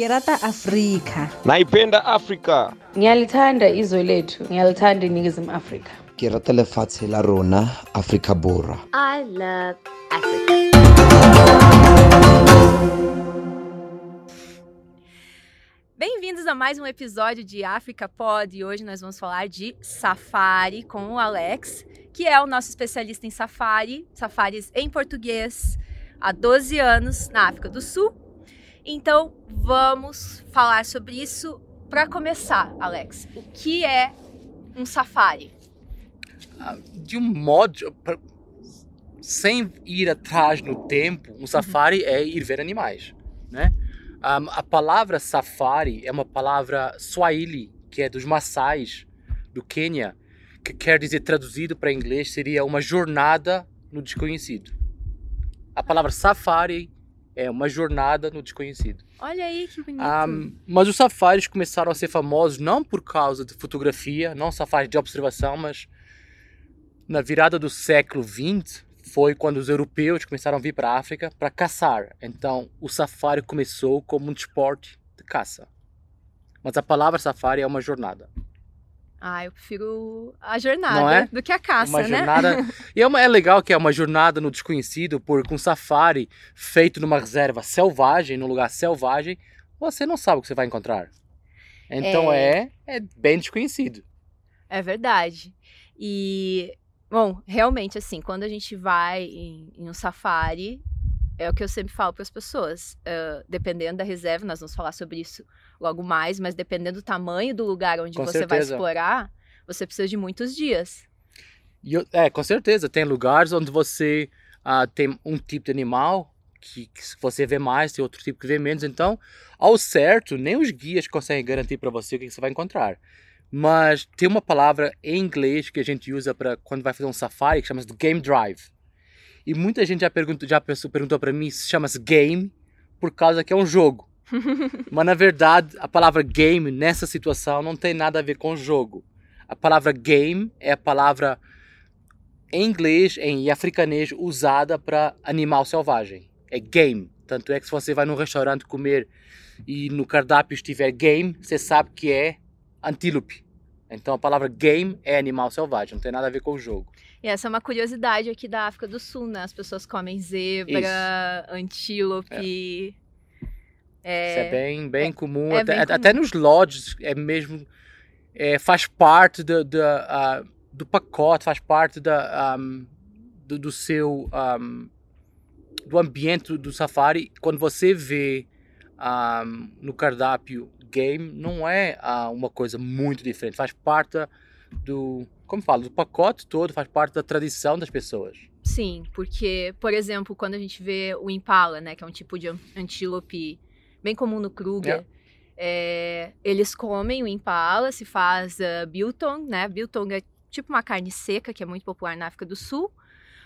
ke rata afrika. Naipenda afrika. Ngiyalithanda izwe lethu. Ngiyalithanda iningizimu afrika. Ke rata lefatshe la rona afrika borwa I love Africa. Bem-vindos a mais um episódio de África Pod. E hoje nós vamos falar de safari com o Alex, que é o nosso especialista em safari, safaris em português, há 12 anos na África do Sul. Então, vamos falar sobre isso para começar, Alex. O que é um safari? de um modo pra- sem ir atrás no tempo, um safari é ir ver animais, né? Um, a palavra safari é uma palavra swahili, que é dos Maasais do Quênia, que quer dizer traduzido para inglês seria uma jornada no desconhecido. A palavra safari é uma jornada no desconhecido. Olha aí que bonito. Um, mas os safaris começaram a ser famosos não por causa de fotografia, não safaris de observação, mas na virada do século XX foi quando os europeus começaram a vir para a África para caçar. Então o safari começou como um esporte de caça. Mas a palavra safari é uma jornada. Ah, eu prefiro a jornada é? do que a caça, uma né? jornada. e é, uma- é legal que é uma jornada no desconhecido, porque um safari feito numa reserva selvagem, num lugar selvagem, você não sabe o que você vai encontrar. Então é, é bem desconhecido. É verdade. E, bom, realmente, assim, quando a gente vai em, em um safari, é o que eu sempre falo para as pessoas. ah, dependendo da reserva, nós vamos falar sobre isso logo mais, mas dependendo do tamanho do lugar onde Com você vai certeza. explorar, você precisa de muitos dias. Eu- é, com certeza. Tem lugares onde você ah, tem um tipo de animal que, que você vê mais, tem outro tipo que vê menos. Então, ao certo, nem os guias conseguem garantir para você o que você vai encontrar. Mas tem uma palavra em inglês que a gente usa para quando vai fazer um safari que chama-se game drive. E muita gente já perguntou, já perguntou para mim se chama-se game por causa que é um jogo. Mas na verdade, a palavra game nessa situação não tem nada a ver com jogo. A palavra game é a palavra em inglês em africanês usada para animal selvagem. É game. Tanto é que se você vai num restaurante comer e no cardápio estiver game, você sabe que é antílope. Então a palavra game é animal selvagem, não tem nada a ver com o jogo. E essa é uma curiosidade aqui da África do Sul, né? As pessoas comem zebra, antílope. É, Isso é bem, bem comum. é até, bem comum. até nos lodges é mesmo. é, faz parte da, da, ah, do pacote, faz parte da, ahm, do, do seu. ahm, do ambiente do, do safari. Quando você vê ahm, no cardápio game, não é ah, uma coisa muito diferente. Faz parte do. Como falo, do pacote todo, faz parte da tradição das pessoas. Sim, porque, por exemplo, quando a gente vê o impala, né, que é um tipo de an- antílope bem comum no Kruger, é, eles comem o impala, se faz uh, biltong, né? Biltong é tipo uma carne seca que é muito popular na África do Sul,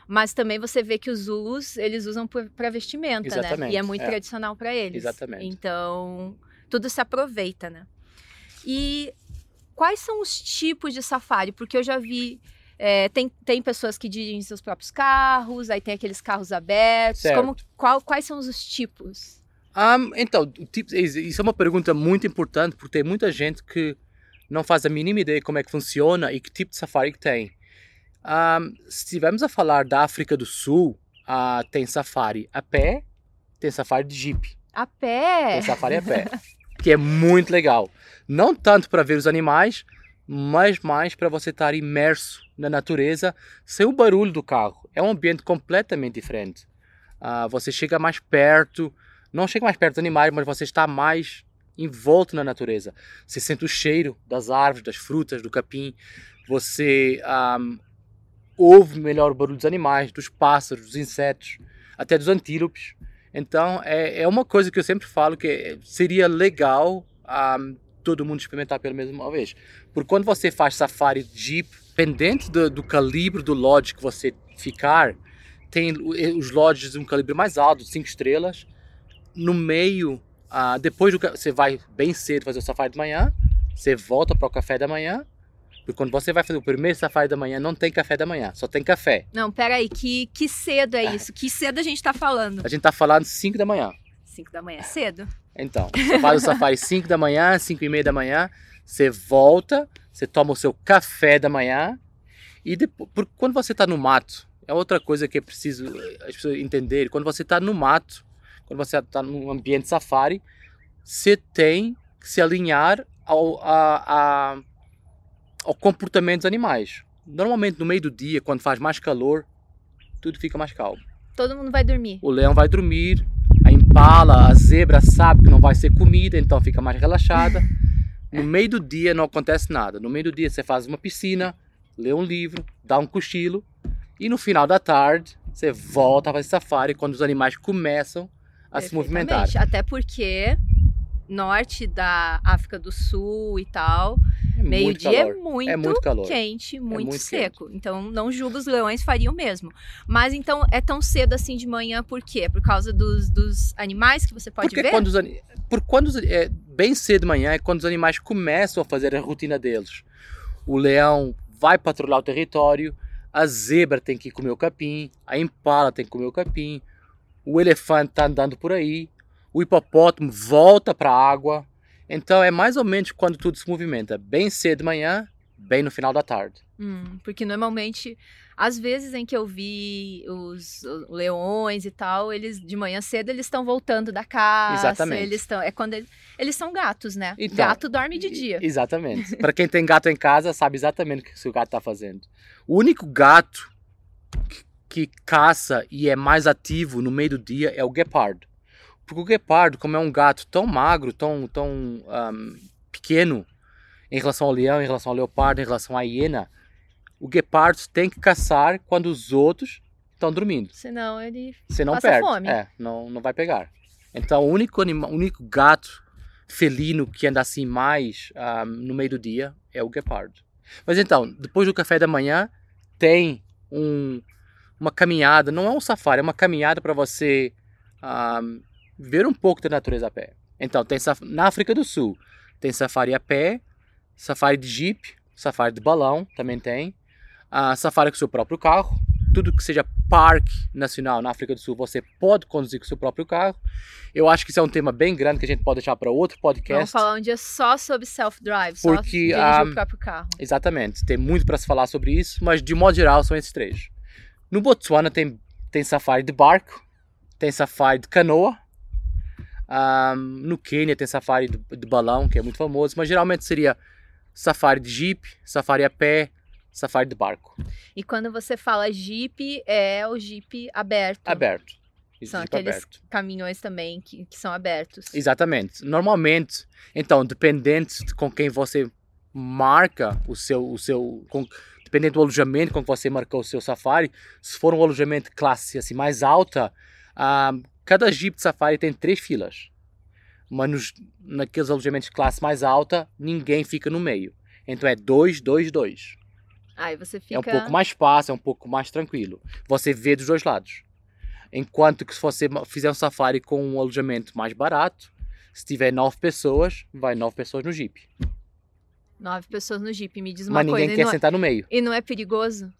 mas também você vê que os Zulus eles usam para vestimenta, né? Exatamente, E é muito é. tradicional para eles. Exatamente. Então tudo se aproveita, né? E quais são os tipos de safari? Porque eu já vi é, tem, tem pessoas que dirigem seus próprios carros, aí tem aqueles carros abertos. Certo. Como, qual, quais são os tipos? Um, então, o tipo, is- isso é uma pergunta muito importante porque tem muita gente que não faz a mínima ideia como é que funciona e que tipo de safari que tem. Um, se estivermos a falar da África do Sul, ah, tem safari a pé, tem safari de jeep, A pé? tem safari a pé, que é muito legal. Não tanto para ver os animais, mas mais para você estar imerso na natureza sem o barulho do carro. É um ambiente completamente diferente. Ah, você chega mais perto, não chega mais perto dos animais, mas você está mais envolto na natureza. Você sente o cheiro das árvores, das frutas, do capim. Você ahm, ouve melhor o barulho dos animais, dos pássaros, dos insetos, até dos antílopes. Então é, é uma coisa que eu sempre falo que seria legal ahm, todo mundo experimentar pelo menos uma vez. Porque quando você faz safari jeep, dependente do, do calibre do lodge que você ficar, tem o- os lodges de um calibre mais alto, 5 estrelas. No meio, ah, depois do, você vai bem cedo fazer o safari de manhã, você volta para o café da manhã. Porque quando você vai fazer o primeiro safari da manhã, não tem café da manhã, só tem café. Não, peraí, que, que cedo é isso? Que cedo a gente tá falando? A gente tá falando 5 da manhã. 5 da manhã é cedo? Então, você faz o safari 5 da manhã, 5 e meia da manhã, você volta, você toma o seu café da manhã e depois, por, quando você está no mato, é outra coisa que é preciso eh, as pessoas entenderem. Quando você está no mato, quando você está num ambiente safari, você tem que se alinhar ao, a, a, ao comportamento dos animais. Normalmente no meio do dia, quando faz mais calor, tudo fica mais calmo. Todo mundo vai dormir. O leão vai dormir, a impala, a zebra sabe que não vai ser comida, então fica mais relaxada. No meio do dia não acontece nada. No meio do dia você faz uma piscina, lê um livro, dá um cochilo e no final da tarde você volta a fazer safari quando os animais começam a se movimentar. Até porque norte da África do Sul e tal, É meio-dia é muito, É muito calor. quente, muito, muito seco. Então não julgo os leões fariam mesmo. Mas então é tão cedo assim de manhã por quê? Por causa dos, dos animais que você pode Porque ver? quando os, por quando os- é, bem cedo de manhã é quando os animais começam a fazer a rotina deles. O leão vai patrulhar o território, a zebra tem que comer o capim, a impala tem que comer o capim, o elefante está andando por aí, o hipopótamo volta para a água. Então é mais ou menos quando tudo se movimenta, bem cedo de manhã, bem no final da tarde. Hum, porque normalmente, às vezes em que eu vi os, leões e tal, eles de manhã cedo eles estão voltando da caça. Exatamente. Eles estão, é quando ele- eles são gatos, né? Então, Gato dorme de dia. Exatamente. Para quem tem gato em casa, sabe exatamente o que o gato está fazendo. O único gato que, caça e é mais ativo no meio do dia é o guepardo. Porque o guepardo, como é um gato tão magro, tão, tão ahm, pequeno em relação ao leão, em relação ao leopardo, em relação à hiena, o guepardo tem que caçar quando os outros estão dormindo. Senão ele. Você não Passa perde. fome. É, não, não vai pegar. Então, o único, anima, único gato felino que anda assim mais ah, no meio do dia é o guepardo. Mas então, depois do café da manhã, tem um, uma caminhada, não é um safari, é uma caminhada para você ah, ver um pouco da natureza a pé. Então, tem na África do Sul, tem safari a pé, safari de jeep, safari de balão, também tem, ah, safari com seu próprio carro, tudo que seja parque nacional na África do Sul, você pode conduzir com seu próprio carro. Eu acho que isso é um tema bem grande que a gente pode deixar para outro Vamos podcast. falar um dia só sobre self-drive, só Porque, dirigir ah, o próprio carro. Exatamente, tem muito para se falar sobre isso, mas de modo geral são esses três. No Botsuana tem, tem safari de barco, tem safari de canoa, Ahm, no Quênia tem safari de, de balão, que é muito famoso, mas geralmente seria safari de jeep, safari a pé, safari de barco, E quando você fala jeep, é o jeep aberto. aberto. São Jeep aqueles aberto. caminhões também que, que são abertos. Exatamente. Normalmente, então, dependente de com quem você marca o seu, o seu, com, dependendo do alojamento que você marcou o seu safari, se for um alojamento classe assim mais alta, ah, cada jeep de safari tem três filas. Mas nos, naqueles alojamentos de classe mais alta, ninguém fica no meio. Então é dois, dois, dois. Aí você fica. É um pouco mais fácil, é um pouco mais tranquilo. Você vê dos dois lados. Enquanto que se você fizer um safari com um alojamento mais barato, se tiver nove pessoas, vai nove pessoas no jeep. Nove pessoas no jeep. Me diz uma Mas coisa. ninguém e quer não é- sentar no meio. E não é perigoso?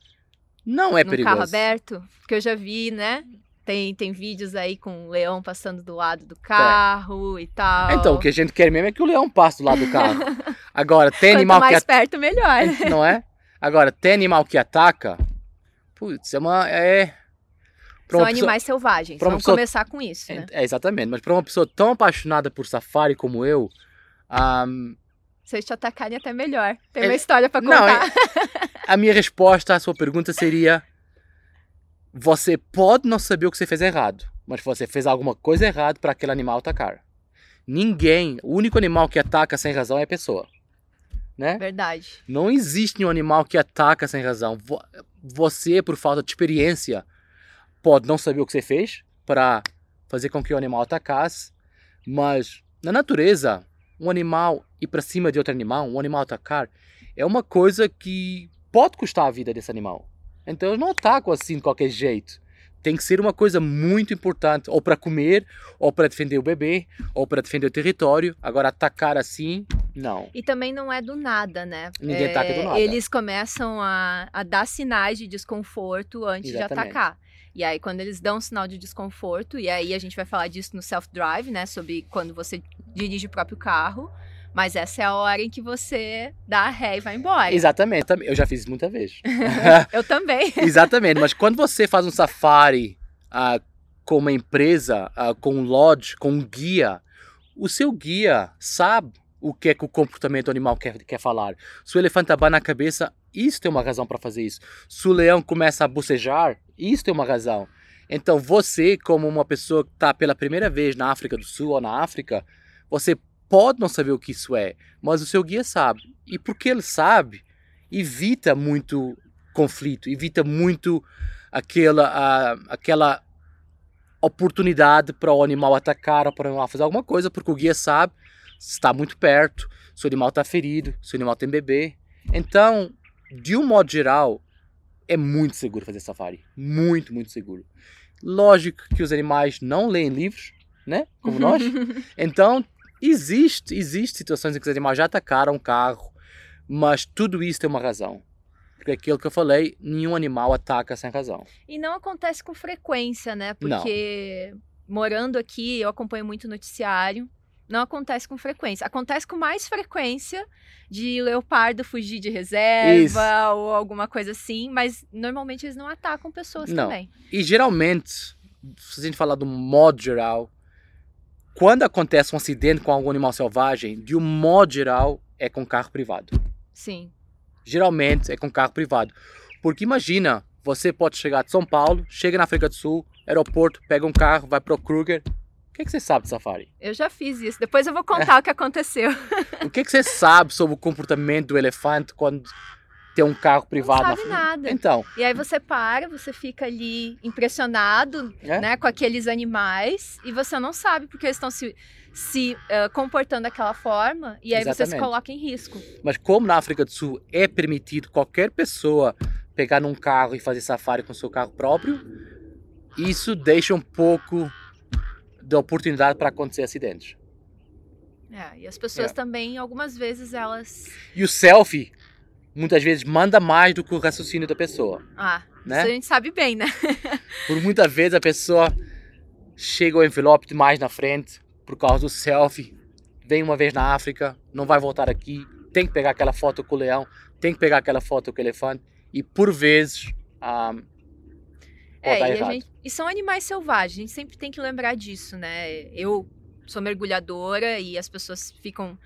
Não é num perigoso. carro aberto? Porque eu já vi, né? Tem, tem vídeos aí com o leão passando do lado do carro e tal. Então, o que a gente quer mesmo é que o leão passe do lado do carro. Agora, tem Quanto animal que mais perto, melhor. não é? Agora, tem animal que ataca, putz, é uma... É... pra São uma pessoa- animais selvagens. pra Vamos pessoa- começar com isso, né? É, exatamente, mas para uma pessoa tão apaixonada por safari como eu, ahm, Se eles te atacarem, é até melhor. Tem É- uma história pra Não, contar. a minha resposta à sua pergunta seria: você pode não saber o que você fez errado, mas você fez alguma coisa errada para aquele animal atacar. Ninguém, o único animal que ataca sem razão é a pessoa, né? Verdade. Não existe nenhum animal que ataca sem razão. Vo- Você, por falta de experiência, pode não saber o que você fez para fazer com que o animal atacasse, mas na natureza, um animal ir para cima de outro animal, um animal atacar, é uma coisa que pode custar a vida desse animal. Então eles não atacam assim de qualquer jeito. Tem que ser uma coisa muito importante, ou para comer, ou para defender o bebê, ou para defender o território. Agora, atacar assim, não. E também não é do nada, né? Ninguém É, ataca do nada. Eles começam a, a dar sinais de desconforto antes Exatamente. de atacar. E aí, quando eles dão um sinal de desconforto, e aí a gente vai falar disso no self-drive, né? Sobre quando você dirige o próprio carro. Mas essa é a hora em que você dá a ré e vai embora. Exatamente, eu já fiz isso muita vez. Eu também. Exatamente, mas quando você faz um safari ah, com uma empresa, ah, com um lodge, com um guia, o seu guia sabe o que é que o comportamento animal quer, quer falar. Se o elefante abana a cabeça, isso tem uma razão para fazer isso. Se o leão começa a bocejar, isso tem uma razão. Então você, como uma pessoa que está pela primeira vez na África do Sul ou na África, você pode não saber o que isso é, mas o seu guia sabe. E porque ele sabe, evita muito conflito, evita muito aquela, ah, aquela oportunidade para o animal atacar ou para o animal fazer alguma coisa, porque o guia sabe se está muito perto, se o animal está ferido, se o animal tem bebê. Então, de um modo geral, é muito seguro fazer safari. Muito, muito seguro. Lógico que os animais não leem livros, né? Como nós. Então, existe, existe situações em que os animais já atacaram o carro, mas tudo isso tem uma razão. Porque aquilo que eu falei, nenhum animal ataca sem razão. E não acontece com frequência, né? Porque morando aqui, eu acompanho muito noticiário. Não acontece com frequência. Acontece com mais frequência de leopardo fugir de reserva ou alguma coisa assim, mas normalmente eles não atacam pessoas Não. também. E geralmente, se a gente falar do modo geral, quando acontece um acidente com algum animal selvagem, de um modo geral, é com carro privado. Sim. Geralmente é com carro privado. Porque imagina, você pode chegar de São Paulo, chega na África do Sul, aeroporto, pega um carro, vai pro Kruger. O que, é que você sabe de safari? Eu já fiz isso. Depois eu vou contar o que aconteceu. O que, é que você sabe sobre o comportamento do elefante quando tem um carro privado não na sabe frente? nada. Então, E aí você para, você fica ali impressionado, É. né, com aqueles animais e você não sabe porque eles estão se, se eh, comportando daquela forma e aí você se Exatamente. coloca em risco. mas como na África do Sul é permitido qualquer pessoa pegar num carro e fazer safari com seu carro próprio, isso deixa um pouco de oportunidade para acontecer acidentes. É, e as pessoas É. também, algumas vezes, elas. E o selfie, muitas vezes, manda mais do que o raciocínio da pessoa. Ah, Né? isso a gente sabe bem, né? Por muitas vezes a pessoa chega o envelope mais na frente por causa do selfie, vem uma vez na África, não vai voltar aqui, tem que pegar aquela foto com o leão, tem que pegar aquela foto com o elefante e por vezes ah, pode É, e, gente- e são animais selvagens, a gente sempre tem que lembrar disso, né? Eu sou mergulhadora e as pessoas ficam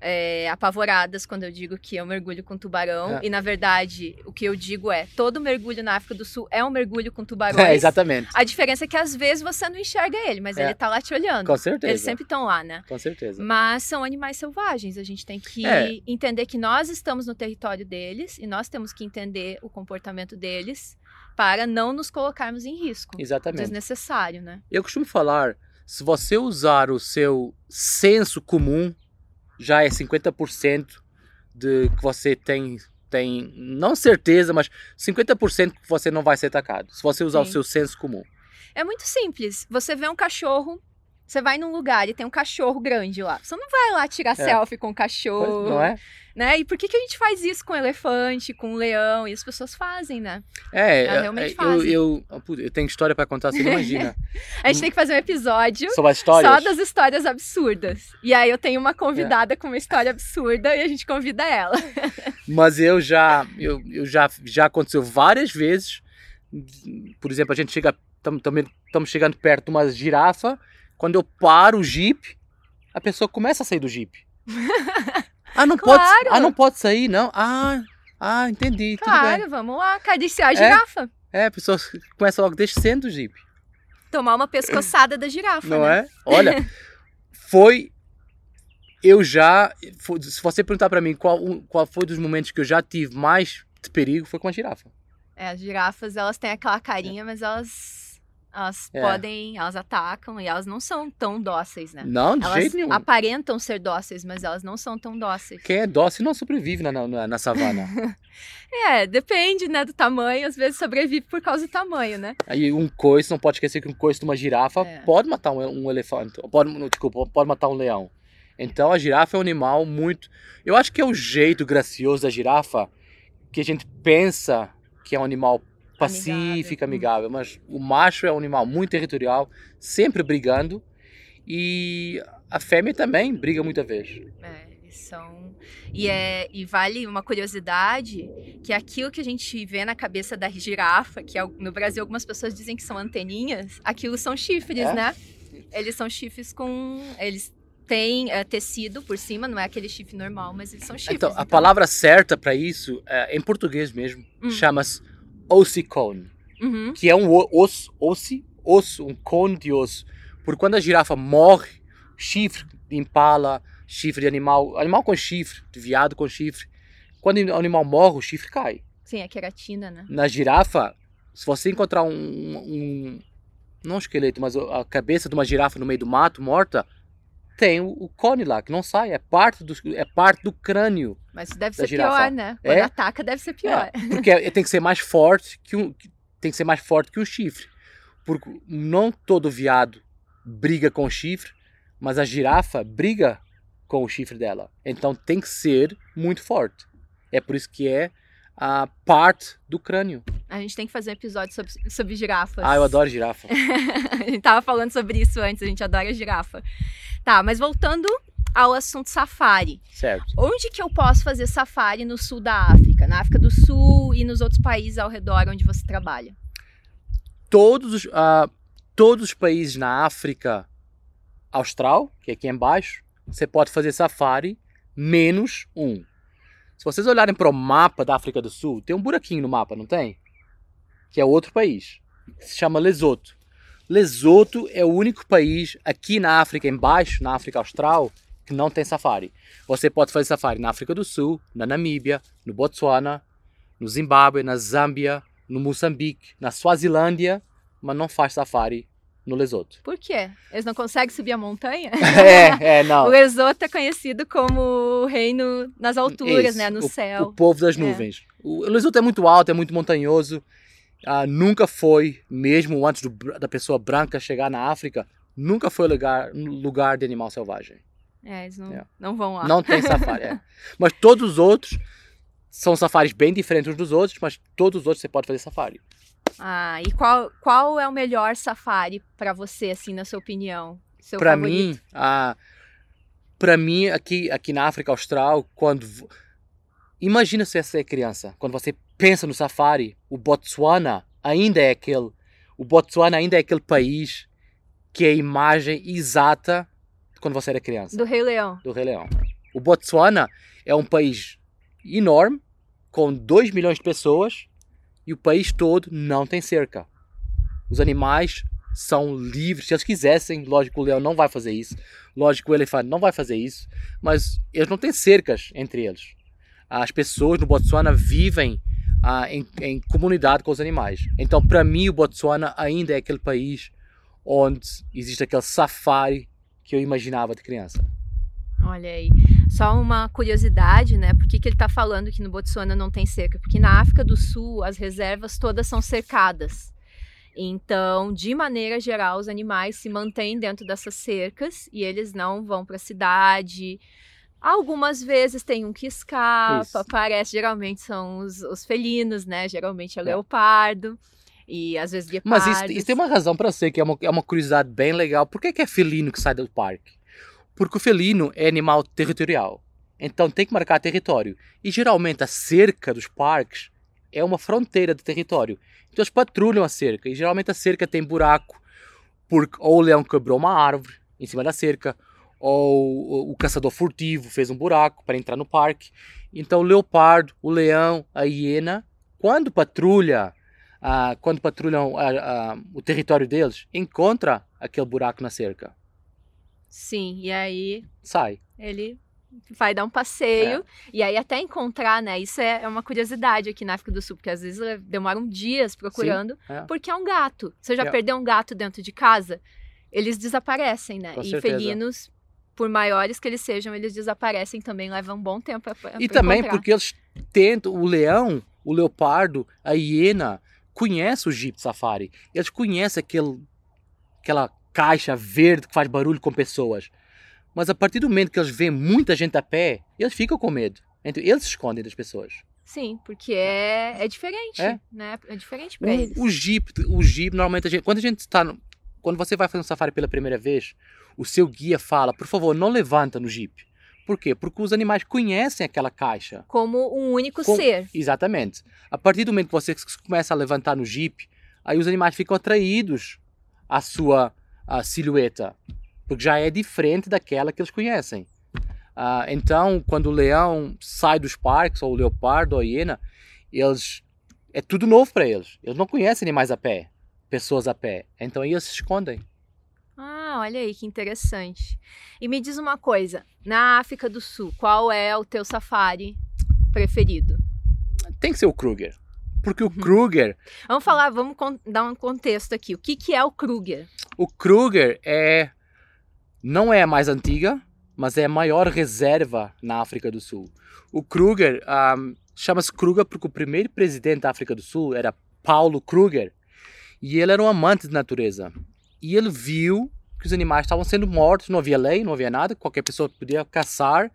é, apavoradas quando eu digo que eu mergulho com tubarão. É. E na verdade, o que eu digo é: todo mergulho na África do Sul é um mergulho com tubarões. É, exatamente, A diferença é que às vezes você não enxerga ele, mas É. ele tá lá te olhando. com certeza. Eles sempre estão lá, né? Com certeza. Mas são animais selvagens. A gente tem que É. entender que nós estamos no território deles e nós temos que entender o comportamento deles para não nos colocarmos em risco. Exatamente. Desnecessário, né? Eu costumo falar, se você usar o seu senso comum, já é 50% de que você tem, tem, não certeza, mas 50% que você não vai ser atacado. Se você usar o Sim. seu senso comum. É muito simples. Você vê um cachorro, você vai num lugar e tem um cachorro grande lá. Você não vai lá tirar É. selfie com o cachorro, Não é? né? E por que, que a gente faz isso com elefante, com leão? E as pessoas fazem, né? É, Elas realmente eu, fazem. eu, putz, eu tenho história para contar, você não imagina. A gente tem que fazer um episódio Sobre as histórias. só das histórias absurdas. E aí eu tenho uma convidada com uma história absurda e a gente convida ela. Mas eu já, eu, eu já, já aconteceu várias vezes. Por exemplo, a gente chega, estamos chegando perto de uma girafa. Quando eu paro o jeep, a pessoa começa a sair do jeep. Ah, não pode, Claro. ah, não pode sair, não. Ah, ah, entendi. Claro, vamos lá, acariciar a girafa. É, a pessoa começa logo descendo do jeep, Tomar uma pescoçada da girafa, não né? é? Olha, foi eu já, foi- se você perguntar para mim qual, qual foi dos momentos que eu já tive mais de perigo, foi com a girafa. É, as girafas, elas têm aquela carinha, mas elas, elas É. podem, elas atacam e elas não são tão dóceis, né? Não, de Elas jeito nenhum. aparentam ser dóceis, mas elas não são tão dóceis. Quem é dócil não sobrevive na, na, na savana. É, depende, né, do tamanho. Às vezes sobrevive por causa do tamanho, né? Aí um coice, não pode esquecer que um coice de uma girafa É. pode matar um, um elefante, pode, desculpa, pode matar um leão. Então a girafa é um animal muito... Eu acho que é o jeito gracioso da girafa que a gente pensa que é um animal pacífica, amigável. Mas o macho é um animal muito territorial, sempre brigando. E a fêmea também briga muita vez. É, eles são. E, é, e vale uma curiosidade que aquilo que a gente vê na cabeça da girafa, que al- no Brasil algumas pessoas dizem que são anteninhas, aquilo são chifres, É? né? Eles são chifres com. Eles têm é, tecido por cima, não é aquele chifre normal, mas eles são chifres. Então, a palavra certa para isso, é, em português mesmo, Hum. chama-se ossicone, Uhum. que é um osso, ossi, osso, um cone de osso. Porque quando a girafa morre, chifre de impala, chifre de animal, animal com chifre, de viado com chifre, quando o animal morre, o chifre cai. Sim, a queratina, né? Na girafa, se você encontrar um, um não um esqueleto, mas a cabeça de uma girafa no meio do mato, morta, tem o, o cone lá, que não sai, é parte do, é parte do crânio. Mas deve ser girafa. pior, né? Quando É? ataca, deve ser pior. É, porque é- tem que ser mais forte que um, tem que ser mais forte que um chifre. Porque não todo viado briga com o chifre, mas a girafa briga com o chifre dela. Então tem que ser muito forte. É por isso que é a parte do crânio. A gente tem que fazer um episódio sobre, sobre girafas. Ah, eu adoro girafa. a gente tava falando sobre isso antes, a gente adora girafa. Tá, mas voltando ao assunto safari. Certo. Onde que eu posso fazer safari no sul da África? Na África do Sul e nos outros países ao redor onde você trabalha? Todos os, ah, todos os países na África Austral, que é aqui embaixo, você pode fazer safari, menos um. Se vocês olharem para o mapa da África do Sul, tem um buraquinho no mapa, não tem? Que é outro país. que Se chama Lesoto. Lesoto é o único país aqui na África embaixo, na África Austral, que não tem safari. Você pode fazer safari na África do Sul, na Namíbia, no Botsuana, no Zimbábue, na Zâmbia, no Moçambique, na Suazilândia, mas não faz safari no Lesoto. Por quê? Eles não conseguem subir a montanha? é, é, não. O Lesoto é conhecido como o reino nas alturas, Isso, né? No o, céu. O povo das É. nuvens. O Lesoto é muito alto, é muito montanhoso. Ah, nunca foi, mesmo antes do da pessoa branca chegar na África, nunca foi lugar, lugar de animal selvagem. É, eles não, É. não vão lá. Não tem safari. é. Mas todos os outros são safaris bem diferentes uns dos outros, mas todos os outros você pode fazer safari. Ah, e qual, qual é o melhor safari pra você, assim, na sua opinião? Seu Para favorito? mim, ah, para mim aqui aqui na África Austral, quando imagina se você é criança, quando você pensa no safari, o Botswana ainda é aquele, o Botswana ainda é aquele país que é a imagem exata quando você era criança, Do Rei Leão. do Rei Leão. O Botswana é um país enorme, com 2 milhões de pessoas, e o país todo não tem cerca. Os animais são livres, se eles quisessem, lógico, o leão não vai fazer isso, lógico, o elefante não vai fazer isso, mas eles não têm cercas entre eles. As pessoas no Botsuana vivem ah, em, em comunidade com os animais. Então, para mim, o Botsuana ainda é aquele país onde existe aquele safari que eu imaginava de criança. Olha aí. Só uma curiosidade, né? Por que, que ele tá falando que no Botsuana não tem cerca? Porque na África do Sul as reservas todas são cercadas. Então, de maneira geral, os animais se mantêm dentro dessas cercas e eles não vão para a cidade. Algumas vezes tem um que escapa, Isso. aparece, geralmente são os, os felinos, né? Geralmente é o É. leopardo e às vezes Mas guepardos. isso, isso tem uma razão para ser, que é uma, é uma curiosidade bem legal. Por que, que é felino que sai do parque? Porque o felino é animal territorial. Então tem que marcar território. E geralmente a cerca dos parques é uma fronteira de território. Então eles patrulham a cerca. E geralmente a cerca tem buraco, porque ou o leão quebrou uma árvore em cima da cerca, ou o caçador furtivo fez um buraco para entrar no parque. Então o leopardo, o leão, a hiena, quando patrulha ah, quando patrulham ah, ah, o território deles, encontra aquele buraco na cerca. Sim, e aí Sai. ele vai dar um passeio É. e aí até encontrar, né? Isso é é uma curiosidade aqui na África do Sul, porque às vezes demoram dias procurando, é. porque é um gato. Você já É. perdeu um gato dentro de casa? Eles desaparecem, né? Com e certeza. felinos, por maiores que eles sejam, eles desaparecem também, levam um bom tempo pra, pra E também encontrar. porque eles tentam, o leão, o leopardo, a hiena, conhece o Jeep Safari. Eles conhecem aquele, aquela caixa verde que faz barulho com pessoas. Mas a partir do momento que eles veem muita gente a pé, eles ficam com medo. Então eles se escondem das pessoas. Sim, porque é, é diferente, É. né? É diferente pra O, eles. o Jeep, o Jeep, normalmente, a gente, quando a gente está. Quando você vai fazer um safari pela primeira vez, o seu guia fala, por favor, não levanta no Jeep. Por quê? Porque os animais conhecem aquela caixa. Como um único Com- ser. Exatamente. A partir do momento que você começa a levantar no Jeep, aí os animais ficam atraídos à sua à silhueta, porque já é diferente daquela que eles conhecem. Ah, então, quando o leão sai dos parques, ou o leopardo, ou a hiena, eles é tudo novo para eles. Eles não conhecem animais a pé, pessoas a pé. Então aí eles se escondem. Ah, olha aí que interessante. E me diz uma coisa, na África do Sul, qual é o teu safari preferido? Tem que ser o Kruger. Porque o Kruger, Vamos falar, vamos dar um contexto aqui. O que, que é o Kruger? o Kruger é não é a mais antiga, mas é a maior reserva na África do Sul. O Kruger ahm, chama-se Kruger porque o primeiro presidente da África do Sul era Paulo Kruger e ele era um amante de natureza. E ele viu que os animais estavam sendo mortos, não havia lei, não havia nada, qualquer pessoa podia caçar.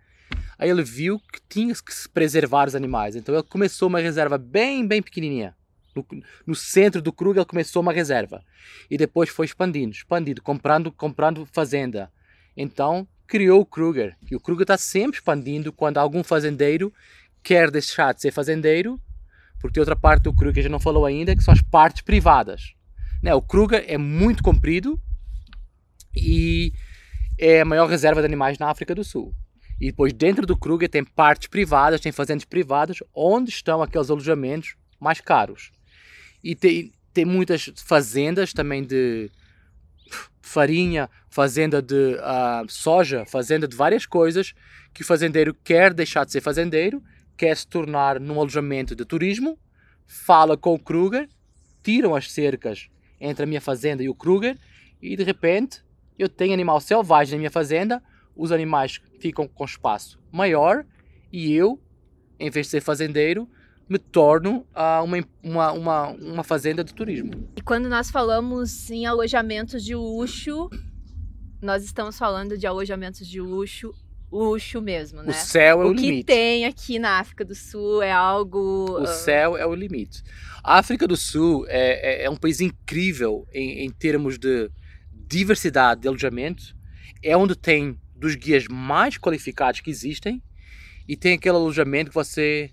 Aí ele viu que tinha que se preservar os animais. Então ele começou uma reserva bem, bem pequenininha. No, no centro do Kruger ele começou uma reserva. E depois foi expandindo, expandindo, comprando, comprando fazenda. Então criou o Kruger. E o Kruger está sempre expandindo quando algum fazendeiro quer deixar de ser fazendeiro, porque outra parte do Kruger que a gente não falou ainda, que são as partes privadas. Né? O Kruger é muito comprido e é a maior reserva de animais na África do Sul. E depois dentro do Kruger tem partes privadas, tem fazendas privadas, onde estão aqueles alojamentos mais caros. E tem, tem muitas fazendas também de farinha, fazenda de ah, soja, fazenda de várias coisas que o fazendeiro quer deixar de ser fazendeiro, quer se tornar num alojamento de turismo, fala com o Kruger, tiram as cercas entre a minha fazenda e o Kruger e de repente eu tenho animal selvagem na minha fazenda, os animais ficam com espaço maior e eu, em vez de ser fazendeiro, me torno ah, uma, uma, uma, uma fazenda de turismo. E quando nós falamos em alojamentos de luxo, nós estamos falando de alojamentos de luxo, luxo mesmo, né? O céu é o, o que limite. tem aqui na África do Sul é algo. O ah, céu é o limite. A África do Sul é, é, é um país incrível em, em termos de diversidade de alojamento. É onde tem dos guias mais qualificados que existem e tem aquele alojamento que você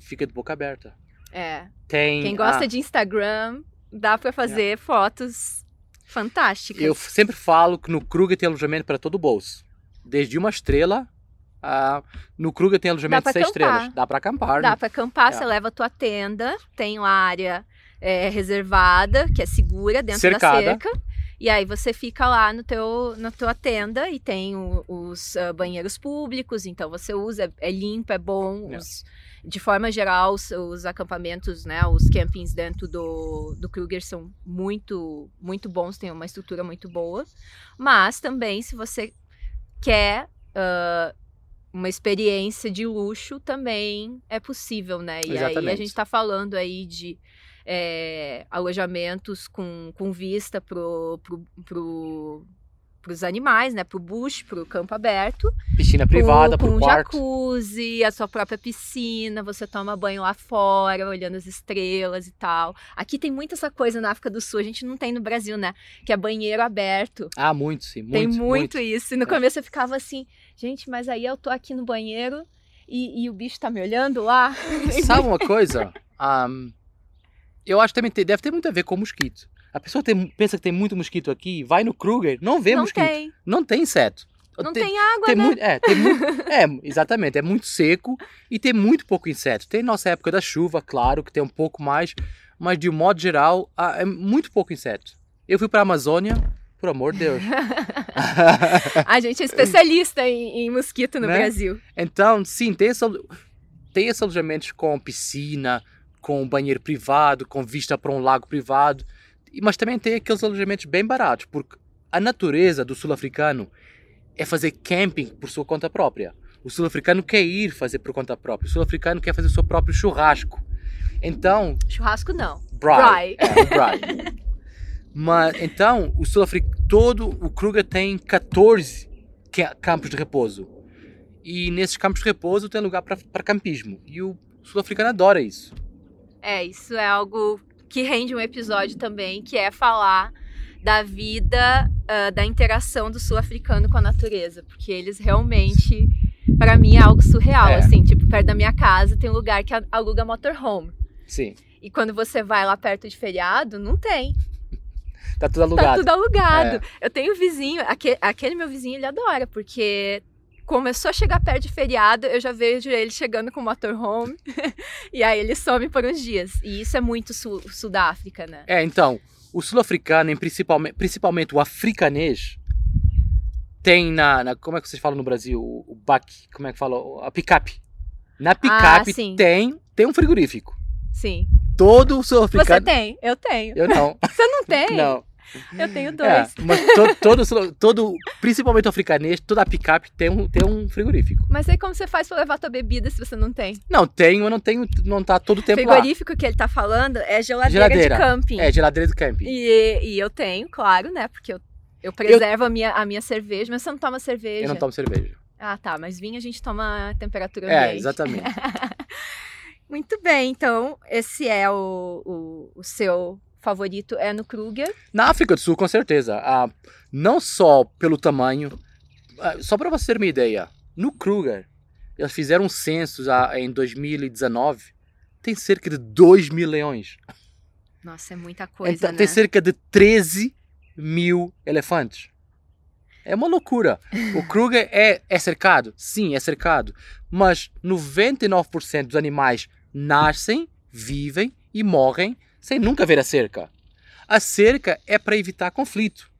fica de boca aberta. é. Tem Quem gosta ah, de Instagram, dá pra fazer fotos fantásticas. Eu sempre falo que no Kruger tem alojamento para todo o bolso. Desde uma estrela a... No Kruger tem alojamento de seis acampar. estrelas. Dá para acampar. Dá né? pra acampar, É. você leva a tua tenda, tem uma área é, reservada, que é segura dentro Cercada. da cerca. E aí você fica lá no teu, na tua tenda e tem o- os ah, banheiros públicos, então você usa, é, é limpo, é bom. É. os- de forma geral, os, os acampamentos, né, os campings dentro do, do Kruger são muito, muito bons, tem uma estrutura muito boa. Mas também, se você quer ah, uma experiência de luxo, também é possível, né? E aí a Exatamente. gente está falando aí de é, alojamentos com, com vista pro, pro, pro, pros animais, né? Pro bush, pro campo aberto. Piscina privada, pro com quarto. jacuzzi, a sua própria piscina, você toma banho lá fora, olhando as estrelas e tal. Aqui tem muito essa coisa na África do Sul, a gente não tem no Brasil, né? Que é banheiro aberto. Ah, muito, sim. Muito, tem muito, muito. isso. E no É. começo eu ficava assim, gente, mas aí eu tô aqui no banheiro e, e o bicho tá me olhando lá. Sabe uma coisa? Ahm, eu acho que também tem- deve ter muito a ver com mosquito. A pessoa tem- pensa que tem muito mosquito aqui, vai no Kruger, não vê não mosquito. tem. Não tem inseto. Não tem, água, tem né? muito, é, tem muito, é, exatamente, é muito seco e tem muito pouco inseto. Tem nossa época da chuva, claro, que tem um pouco mais, mas de um modo geral, ah, é muito pouco inseto. Eu fui para a Amazônia, por amor de Deus. A gente é especialista em, em mosquito no Né? Brasil. Então, sim, tem, esse, tem esses alojamentos com piscina, com banheiro privado, com vista para um lago privado, mas também tem aqueles alojamentos bem baratos, porque a natureza do sul-africano é fazer camping por sua conta própria. O sul-africano quer ir fazer por conta própria. O sul-africano quer fazer o seu próprio churrasco. Então, Churrasco não. Bry. É. Mas então, o sul-africano todo, o Kruger tem 14 ca- campos de repouso. E nesses campos de repouso tem lugar para campismo. E o sul-africano adora isso. É, isso é algo que rende um episódio também, que é falar da vida, uh, da interação do sul-africano com a natureza, porque eles realmente, para mim, é algo surreal, É. assim, tipo, perto da minha casa tem um lugar que aluga motorhome, Sim. e quando você vai lá perto de feriado, não tem, Tá tudo alugado. tá tudo alugado. É. Eu tenho vizinho, aquele, aquele meu vizinho, ele adora, porque começou a chegar perto de feriado, eu já vejo ele chegando com o motorhome, e aí ele some por uns dias, e isso é muito sul, sul da África, né? É, então, o sul-africano, principalmente, principalmente o africanês, tem na, na- Como é que vocês falam no Brasil? O, o baque, como é que fala? A picape. Na picape Ah, tem, tem um frigorífico. Sim. Todo o Você sul-africano. tem? Eu tenho. Eu não. Você não tem? não. Eu tenho É, dois. mas todo, todo, todo, principalmente o africanês, toda a picape tem um, tem um frigorífico. Mas aí como você faz pra levar tua bebida se você não tem? Não, tenho, eu não tenho, não tá todo o tempo lá. Frigorífico que ele tá falando é geladeira, Geladeira. de camping. É, geladeira de camping. E, e eu tenho, claro, né? Porque eu, eu preservo A, minha, a minha cerveja, mas você não toma cerveja. Eu não tomo cerveja. Ah, tá. Mas vinho a gente toma a temperatura É, ambiente. exatamente. Muito bem, então esse é o, o, o seu favorito, é no Kruger. Na África do Sul, com certeza. Ah, não só pelo tamanho. ah, só para você ter uma ideia, no Kruger, eles fizeram um censo ah, em 2019. Tem cerca de 2 mil leões. Nossa, é muita coisa, então, né? tem cerca de 13 mil elefantes. É uma loucura. O Kruger é, é cercado? Sim, é cercado. Mas 99% dos animais nascem, vivem e morrem sem nunca ver a cerca. A cerca é para evitar conflito.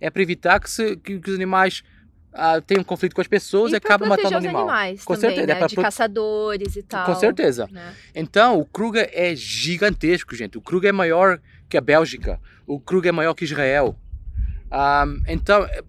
É para evitar que, se- que- que os animais ah, tenham conflito com as pessoas e, e acabam matando o animal. animais Com também, certeza, né? é de pro- caçadores e tal. Com certeza. né? Então, o Kruger é gigantesco, gente. O Kruger é maior que a Bélgica. O Kruger é maior que Israel. Ah, então, é,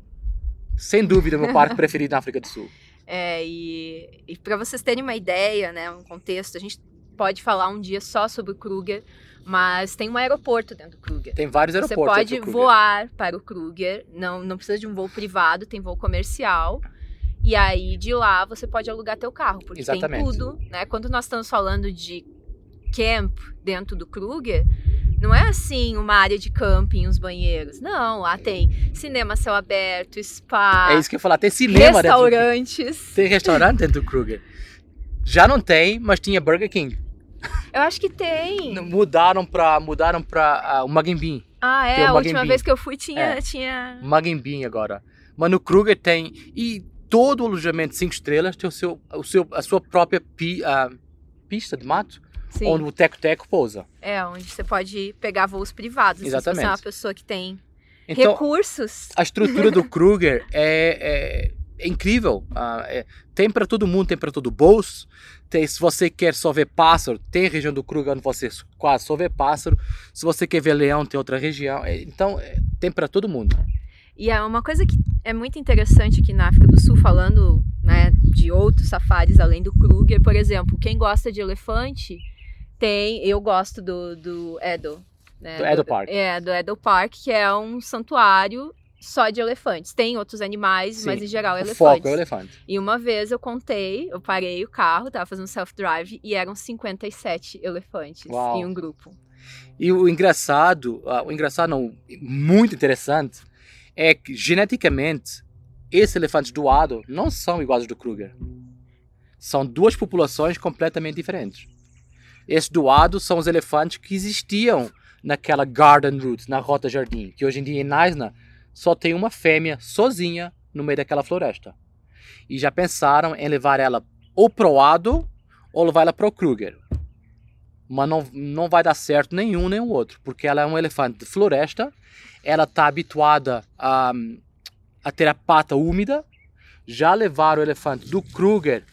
sem dúvida, meu parque preferido na África do Sul. É, e, e para vocês terem uma ideia, né, um contexto, a gente pode falar um dia só sobre o Kruger, mas tem um aeroporto dentro do Kruger. Tem vários Você aeroportos. pode dentro do Kruger. voar para o Kruger, não, não precisa de um voo privado, tem voo comercial. E aí de lá você pode alugar teu carro, porque Exatamente. tem tudo, né? Quando nós estamos falando de camp dentro do Kruger, não é assim uma área de camping, os banheiros. Não, lá tem cinema céu aberto, spa, É isso que eu ia falar. Tem cinema dentro do restaurantes. Tem restaurante dentro do Kruger. Já não tem, mas tinha Burger King. Eu acho que tem. Mudaram pra, mudaram pra uh, o Magin Bean. Ah, é, Tem a última vez que eu fui tinha, É. tinha Magin Bean agora. Mas no Kruger tem. E todo o alojamento 5 estrelas tem o seu, o seu, a sua própria pi, ah, pista de mato, sim, onde o Teco-Teco pousa. é onde você pode pegar voos privados. assim, Se você é uma Exatamente. pessoa que tem Então, recursos. a estrutura do Kruger é, é- é incrível. Ah, é- tem para todo mundo, tem para todo bolso. Tem, se você quer só ver pássaro, tem região do Kruger onde você quase só vê pássaro. Se você quer ver leão, tem outra região. É, Então, é, tem para todo mundo. E é uma coisa que é muito interessante aqui na África do Sul, falando né, de outros safaris além do Kruger, por exemplo, quem gosta de elefante tem. Eu gosto do, do Edo. Né, Do Edo Park. É, do Edo Park, que é um santuário só de elefantes. Tem outros animais, Sim, mas em geral o elefantes. foco é o elefante. E uma vez eu contei, eu parei o carro, tava fazendo self-drive e eram 57 elefantes Uau. em um grupo. E o engraçado, ah, o engraçado não, muito interessante, é que geneticamente esses elefantes do Ado não são iguais do Kruger. São duas populações completamente diferentes. Esses do Ado são os elefantes que existiam naquela Garden Route, na Rota Jardim, que hoje em dia em Naisna só tem uma fêmea sozinha no meio daquela floresta. E já pensaram em levar ela ou pro Ado ou levar ela pro Kruger mas não, não vai dar certo nenhum nem o outro, porque ela é um elefante de floresta, ela está habituada a, a ter a pata úmida. Já levaram o elefante do Kruger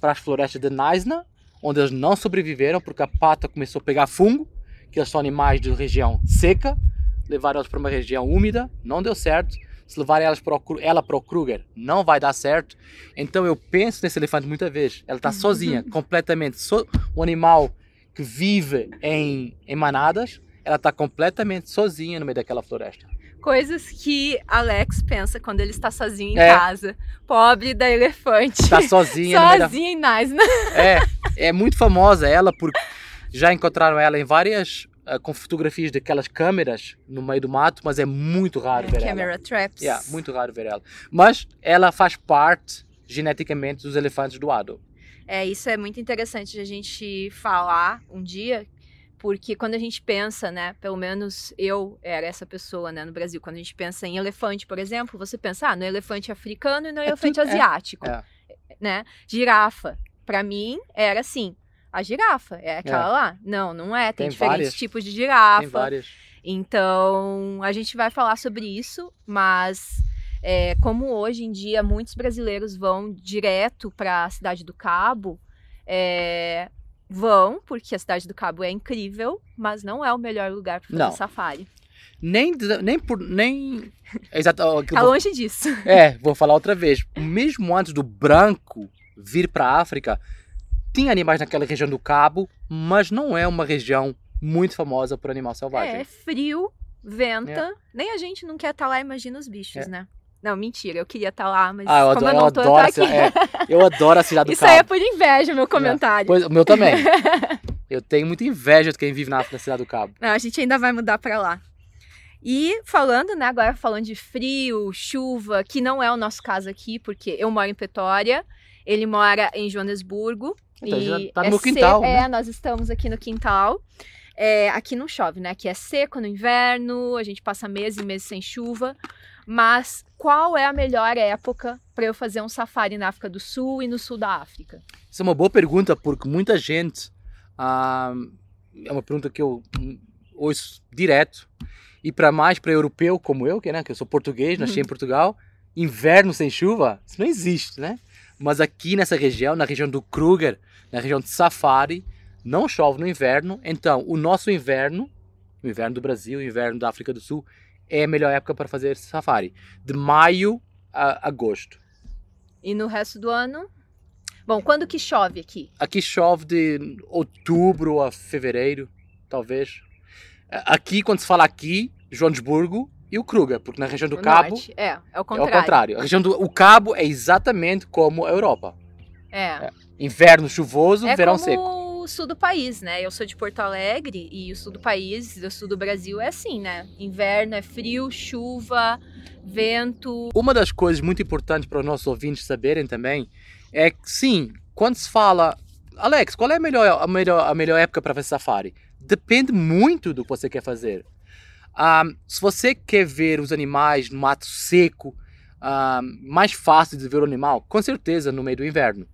para as florestas de Naisna, onde eles não sobreviveram porque a pata começou a pegar fungo, que eles são animais de região seca. Levaram elas para uma região úmida, não deu certo. Se levarem elas para o, Kru- ela para o Kruger, não vai dar certo. Então eu penso nesse elefante muitas vezes. Ela está sozinha, completamente. So, um animal que vive em, em manadas, ela está completamente sozinha no meio daquela floresta. Coisas que Alex pensa quando ele está sozinho em É. casa. Pobre da elefante. Tá sozinha meio da... sozinha em Naisna. É, é muito famosa ela porque já encontraram ela em várias ah, com fotografias daquelas câmeras no meio do mato, mas é muito raro ver ela. Camera traps. Yeah, muito raro ver ela. Mas ela faz parte geneticamente dos elefantes do Ado. É, isso é muito interessante de a gente falar um dia, porque quando a gente pensa, né, pelo menos eu era essa pessoa, né, no Brasil, quando a gente pensa em elefante, por exemplo, você pensa, ah, no elefante africano e no elefante tudo- é, asiático, é. né? Girafa, Pra mim era assim, a girafa, é aquela É. lá. Não, não é, tem, Tem diferentes várias. tipos de Tem girafa. várias. Então, a gente vai falar sobre isso, mas é, como hoje em dia muitos brasileiros vão direto para a Cidade do Cabo, é, vão, porque a Cidade do Cabo é incrível, mas não é o melhor lugar para fazer Não. safari. Nem, nem por. Nem. Exato. ó, aquilo Tá vou- longe disso. É, vou falar outra vez. Mesmo antes do branco vir para a África, tinha animais naquela região do Cabo, mas não é uma região muito famosa por animal selvagem. É frio, venta. Nem a gente não quer estar lá, imagina os bichos, É. né? Não, mentira, eu queria estar lá, mas Ah, eu como adoro, eu não eu tô, adoro, eu tô aqui. cidade- é, eu adoro a cidade do Isso aí é Cabo. por inveja, meu comentário. Pois, o meu também. Eu tenho muita inveja de quem vive na, na cidade do Cabo. Não, a gente ainda vai mudar pra lá. E falando, né, agora falando de frio, chuva, que não é o nosso caso aqui, porque eu moro em Petória, ele mora em Joanesburgo. Então, e tá no é meu quintal, né? É, nós estamos aqui no quintal. É, aqui não chove, né? Aqui é seco no inverno, a gente passa meses e meses sem chuva. Mas qual é a melhor época para eu fazer um safari na África do Sul e no sul da África? Isso é uma boa pergunta, porque muita gente. ah, é uma pergunta que eu ouço direto. E para mais para europeu como eu, que, né, que eu sou português, nasci em Portugal, inverno sem chuva, isso não existe, né? Mas aqui nessa região, na região do Kruger, na região de Safari, não chove no inverno. Então, o nosso inverno, o inverno do Brasil, o inverno da África do Sul, é a melhor época para fazer safari. De maio a agosto. E no resto do ano? Bom, quando que chove aqui? Aqui chove de outubro a fevereiro, talvez. Aqui, quando se fala aqui, Joanesburgo e o Kruger, porque na região do No Cabo norte? É, é o é o contrário. contrário. A região do o Cabo é exatamente como a Europa. É. Inverno chuvoso, É verão como seco. o sul do país, né? Eu sou de Porto Alegre e o sul do país, o sul do Brasil é assim, né? Inverno é frio, chuva, vento. Uma das coisas muito importantes para os nossos ouvintes saberem também é que, sim, quando se fala, Alex, qual é a melhor, a melhor, a melhor época para fazer safari? Depende muito do que você quer fazer. Ah, se você quer ver os animais no mato seco, ah, mais fácil de ver o animal, com certeza no meio do inverno.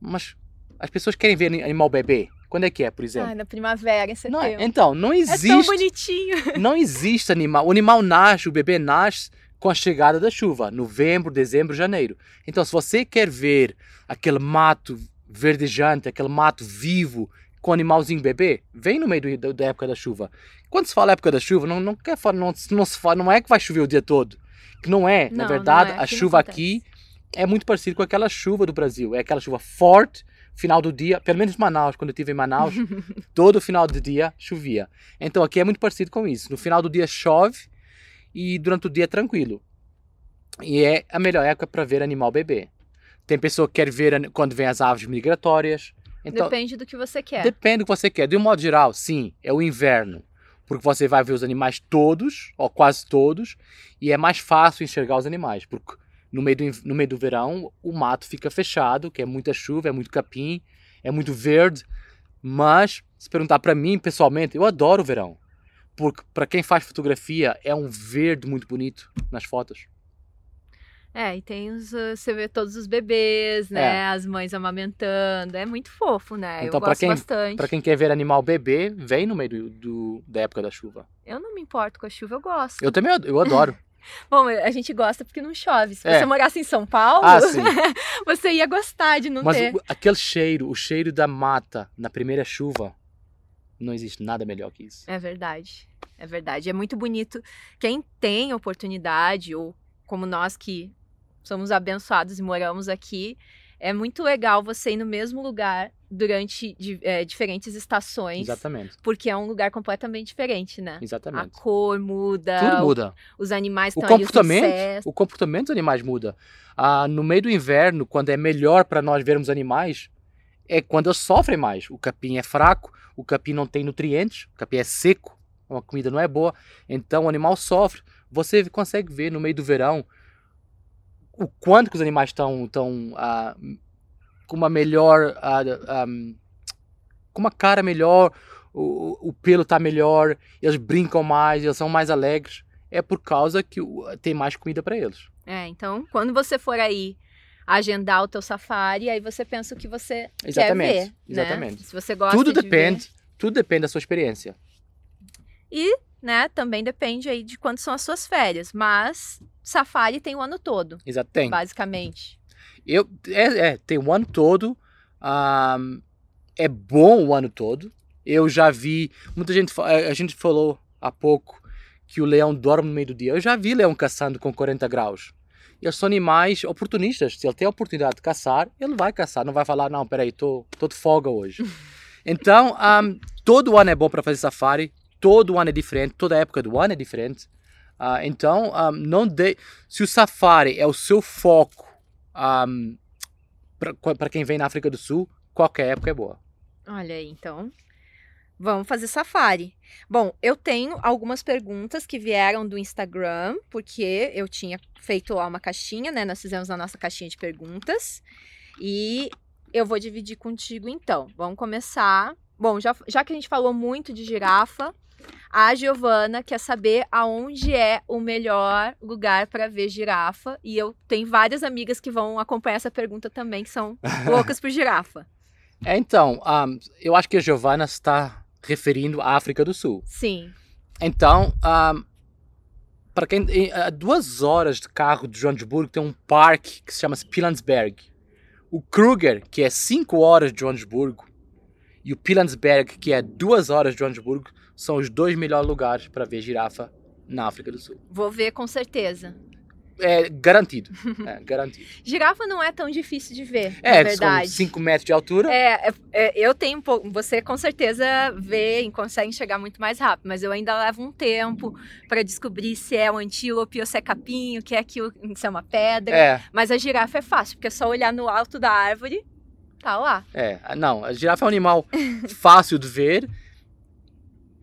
Mas as pessoas querem ver animal bebê. Quando é que é, por exemplo? Ai, na primavera, em Não, setembro. então, não é tão existe bonitinho. não existe animal. O animal nasce, o bebê nasce com a chegada da chuva, novembro, dezembro, janeiro. Então, se você quer ver aquele mato verdejante, aquele mato vivo com animalzinho bebê, vem no meio do- da época da chuva. Quando se fala época da chuva, não, não, quer não, não, se fala, não é que vai chover o dia todo. Que não é. Não, Na verdade, é. a chuva aqui é muito parecida com aquela chuva do Brasil. É aquela chuva forte, final do dia, pelo menos em Manaus, quando eu estive em Manaus, todo final do dia chovia. Então aqui é muito parecido com isso. No final do dia chove e durante o dia é tranquilo. E é a melhor época para ver animal bebê. Tem pessoa que quer ver an- quando vem as aves migratórias. Então, Depende do que você quer. Depende do que você quer. De um modo geral, sim, é o inverno. Porque você vai ver os animais todos, ou quase todos, e é mais fácil enxergar os animais. Porque no meio do, no meio do verão, o mato fica fechado, que é muita chuva, é muito capim, é muito verde. Mas, se perguntar para mim, pessoalmente, eu adoro o verão. Porque para quem faz fotografia, é um verde muito bonito nas fotos. É, e tem os. uh, Você vê todos os bebês, né? As mães amamentando. É muito fofo, né? Então, eu pra gosto quem- bastante. Para quem quer ver animal bebê, vem no meio do, do- da época da chuva. Eu não me importo com a chuva, eu gosto. Eu também eu adoro. Bom, a gente gosta porque não chove. Se É. você morasse em São Paulo, Ah, você ia gostar de não Mas ter. o- aquele cheiro, o cheiro da mata na primeira chuva, não existe nada melhor que isso. É verdade. É verdade. É muito bonito. Quem tem oportunidade, ou como nós que somos abençoados e moramos aqui, é muito legal você ir no mesmo lugar durante é, diferentes estações. Exatamente. Porque é um lugar completamente diferente, né? A Exatamente. cor muda, Tudo muda. os animais O estão ali, os comportamento, insetos. o comportamento dos animais muda. Ah, no meio do inverno, quando é melhor para nós vermos animais, é quando eles sofrem mais. O capim é fraco, o capim não tem nutrientes, o capim é seco, a comida não é boa, então o animal sofre. Você consegue ver no meio do verão o quanto que os animais estão estão ah, com uma melhor ah, ah, com uma cara melhor, o, o pelo está melhor, eles brincam mais, eles são mais alegres. É por causa que tem mais comida para eles. É, então, quando você for aí agendar o teu safari, aí você pensa o que você Exatamente, quer ver, né? exatamente. Se você gosta Tudo de depende, ver. tudo depende da sua experiência. E, né, também depende aí de quando são as suas férias, mas safari tem o ano todo, Exato, tem. basicamente. Eu, é, é, tem o ano todo. ahm, é bom o ano todo. Eu já vi. Muita gente. A gente falou há pouco que o leão dorme no meio do dia. Eu já vi leão caçando com 40 graus. Eles são animais oportunistas. Se ele tem a oportunidade de caçar, ele vai caçar. Não vai falar, não, peraí, estou de folga hoje. Então, ahm, todo ano é bom para fazer safari. Todo ano é diferente. Toda época do ano é diferente. Ah, então, ahm, não de... se o safari é o seu foco para quem vem na África do Sul, qualquer época é boa. Olha aí, então. Vamos fazer safari. Bom, eu tenho algumas perguntas que vieram do Instagram, porque eu tinha feito lá uma caixinha, né? Nós fizemos a nossa caixinha de perguntas. E eu vou dividir contigo então. Vamos começar. Bom, já, já que a gente falou muito de girafa, a Giovana quer saber aonde é o melhor lugar para ver girafa. E eu tenho várias amigas que vão acompanhar essa pergunta também, que são loucas por girafa. É, Então, ahm, eu acho que a Giovana está referindo à África do Sul. Sim. Então, para quem em- a duas horas de carro de Johannesburgo tem um parque que se chama Pilansberg. O Kruger, que é cinco horas de Johannesburgo, e o Pilansberg, que é duas horas de Johannesburgo, são os dois melhores lugares para ver girafa na África do Sul. Vou ver com certeza. É garantido. É garantido. Girafa não é tão difícil de ver, É, na verdade. 5 metros de altura. É, é, é, eu tenho um pouco. Você com certeza vê e consegue enxergar muito mais rápido, mas eu ainda levo um tempo para descobrir se é um antílope ou se é capim, o que é aquilo, se é uma pedra. É, Mas a girafa é fácil, porque é só olhar no alto da árvore, tá lá. é. Não, a girafa é um animal fácil de ver.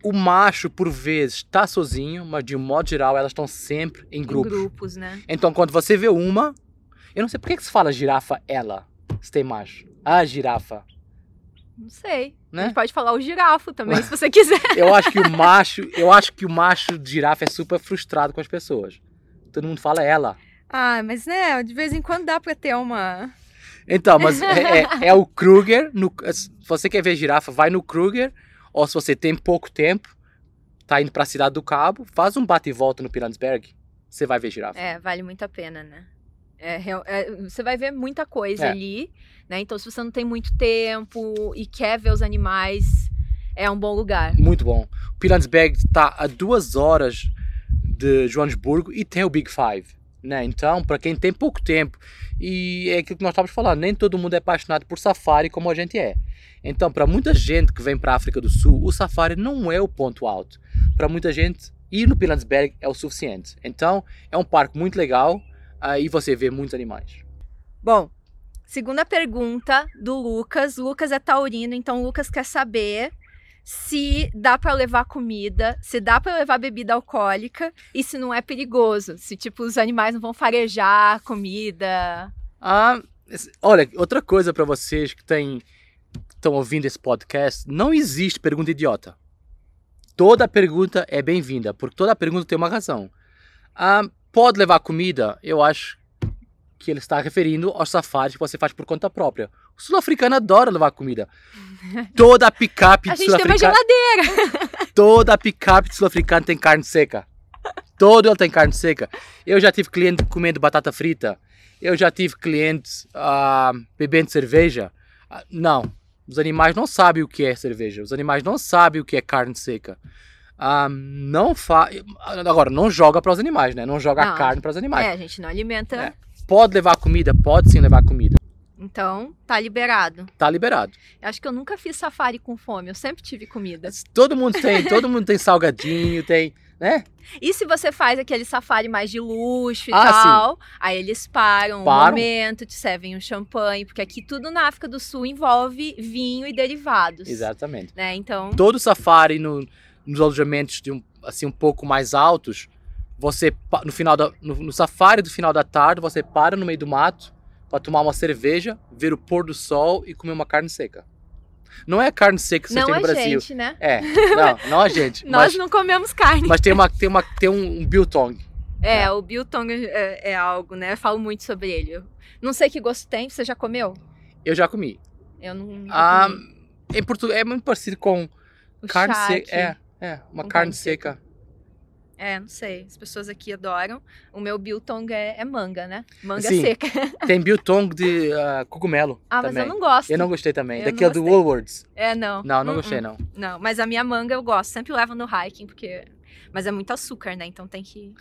O macho, por vezes, está sozinho, mas de um modo geral, elas estão sempre em grupos. Em grupos, né? Então, quando você vê uma. Eu não sei por que que se fala girafa ela, se tem macho. A girafa. Não sei. Né? A gente pode falar o girafo também, se você quiser. Eu acho que o macho. Eu acho que o macho de girafa é super frustrado com as pessoas. Todo mundo fala ela. Ah, mas né, de vez em quando dá pra ter uma. Então, mas é, é- é o Kruger. No, se você quer ver girafa, vai no Kruger. Ou se você tem pouco tempo, tá indo pra Cidade do Cabo, faz um bate e volta no Pilansberg. Você vai ver girafa. É, vale muito a pena, né? É, é, você vai ver muita coisa É. ali, né? Então, se você não tem muito tempo e quer ver os animais, é um bom lugar. Muito bom. O Pilansberg está a duas horas de Joanesburgo e tem o Big Five. Né? Então, para quem tem pouco tempo, e é aquilo que nós estávamos falando, nem todo mundo é apaixonado por safari como a gente é. Então, para muita gente que vem para a África do Sul, o safari não é o ponto alto. Para muita gente, ir no Pilansberg é o suficiente. Então, é um parque muito legal aí você vê muitos animais. Bom, segunda pergunta do Lucas. Lucas é taurino, então o Lucas quer saber se dá pra levar comida, se dá pra levar bebida alcoólica e se não é perigoso, se tipo os animais não vão farejar comida. Ah, olha, outra coisa para vocês que têm estão ouvindo esse podcast, não existe pergunta idiota. Toda pergunta é bem-vinda, porque toda pergunta tem uma razão. Ah, pode levar comida? Eu acho que ele está referindo aos safaris que você faz por conta própria. O sul-africano adora levar comida. Toda picape A de gente tem uma geladeira. toda picape de sul-africano tem carne seca. Todo ele tem carne seca. Eu já tive cliente comendo batata frita. Eu já tive clientes ah, bebendo cerveja. Ah, não, os animais não sabem o que é cerveja. Os animais não sabem o que é carne seca. Ah, não fa... Agora, não joga para os animais, né? Não joga Não. carne para os animais. É, a gente não alimenta. É. Pode levar comida? Pode sim levar comida. Então, tá liberado. Tá liberado. Eu acho que eu nunca fiz safari com fome, eu sempre tive comida. Todo mundo tem, todo mundo tem salgadinho, tem, né? E se você faz aquele safari mais de luxo e Ah, tal, aí eles param, um Param. momento, te servem um champanhe, porque aqui tudo na África do Sul envolve vinho e derivados. Exatamente. Né? Então, Todo safari no- nos alojamentos de um, assim um pouco mais altos, você no final da no, no safari do final da tarde, você para no meio do mato para tomar uma cerveja, ver o pôr do sol e comer uma carne seca. Não é a carne seca que você não tem a no Brasil. gente, né? É, não, não a gente. Nós mas, não comemos carne. mas tem uma tem uma tem um, um biltong. É, o biltong é, é algo, né? Eu falo muito sobre ele. Não sei que gosto tem, você já comeu? Eu já comi. Eu não. Ah, comi. em Portugal é muito parecido com O carne seca. É, é, uma Com carne carne seca. É, não sei. As pessoas aqui adoram. O meu biltong é, é manga, né? Manga Sim. seca. Tem biltong de ah, cogumelo Ah, mas também. eu não gosto. Eu não gostei também. Eu Daquele do. Woolworths. É, não. Não, não Uh-uh. gostei não. Não, mas a minha manga eu gosto. Sempre levo no hiking, porque. Mas é muito açúcar, né? Então tem que.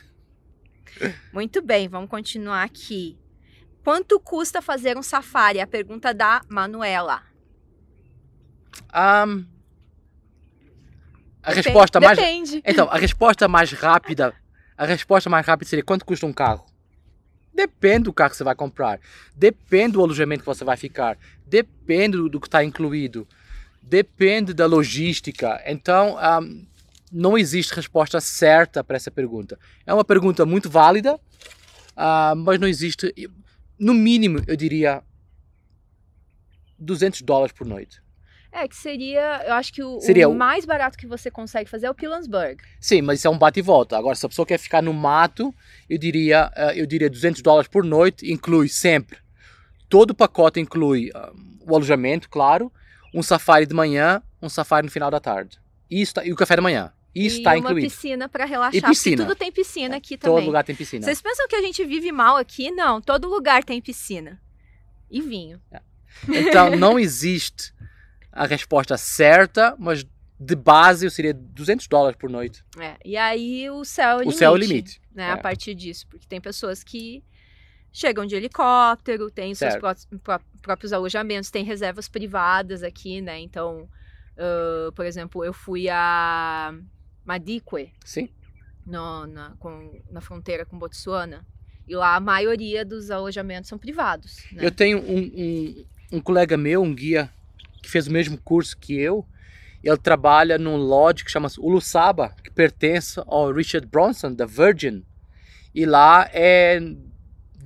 Muito bem, vamos continuar aqui. Quanto custa fazer um safari? A pergunta da Manuela. Ahm, a Depen- resposta mais Depende. Então, a resposta mais rápida, a resposta mais rápida seria quanto custa um carro? Depende do carro que você vai comprar, depende do alojamento que você vai ficar, depende do, que está incluído, depende da logística. Então, ahm, não existe resposta certa para essa pergunta. É uma pergunta muito válida, ah, mas não existe, no mínimo, eu diria 200 dólares por noite. É, que seria. Eu acho que o, o mais barato que você consegue fazer é o Pilansburg. Sim, mas isso é um bate e volta. Agora, se a pessoa quer ficar no mato, eu diria, eh, eu diria 200 dólares por noite, inclui sempre. Todo o pacote inclui ah, o alojamento, claro, um safari de manhã, um safari no final da tarde. Isso tá- e o café da manhã. Isso e está uma incluído. piscina pra relaxar. E piscina. Porque tudo tem piscina aqui Todo também. lugar tem piscina. Vocês pensam que a gente vive mal aqui? Não, todo lugar tem piscina. E vinho. Então, não existe a resposta certa, mas de base eu seria 200 dólares por noite. É, e aí o céu é o O limite. céu é o limite. Né, É. A partir disso. Porque tem pessoas que chegam de helicóptero, tem seus pró- pró- próprios alojamentos, tem reservas privadas aqui, né? Então, ah, por exemplo, eu fui a Madikwe, Sim. no- na, com- na fronteira com Botsuana. E lá a maioria dos alojamentos são privados. Né? Eu tenho um, um, um colega meu, um guia, que fez o mesmo curso que eu. Ele trabalha num lodge que chama-se Ulusaba, que pertence ao Richard Bronson, da Virgin. E lá é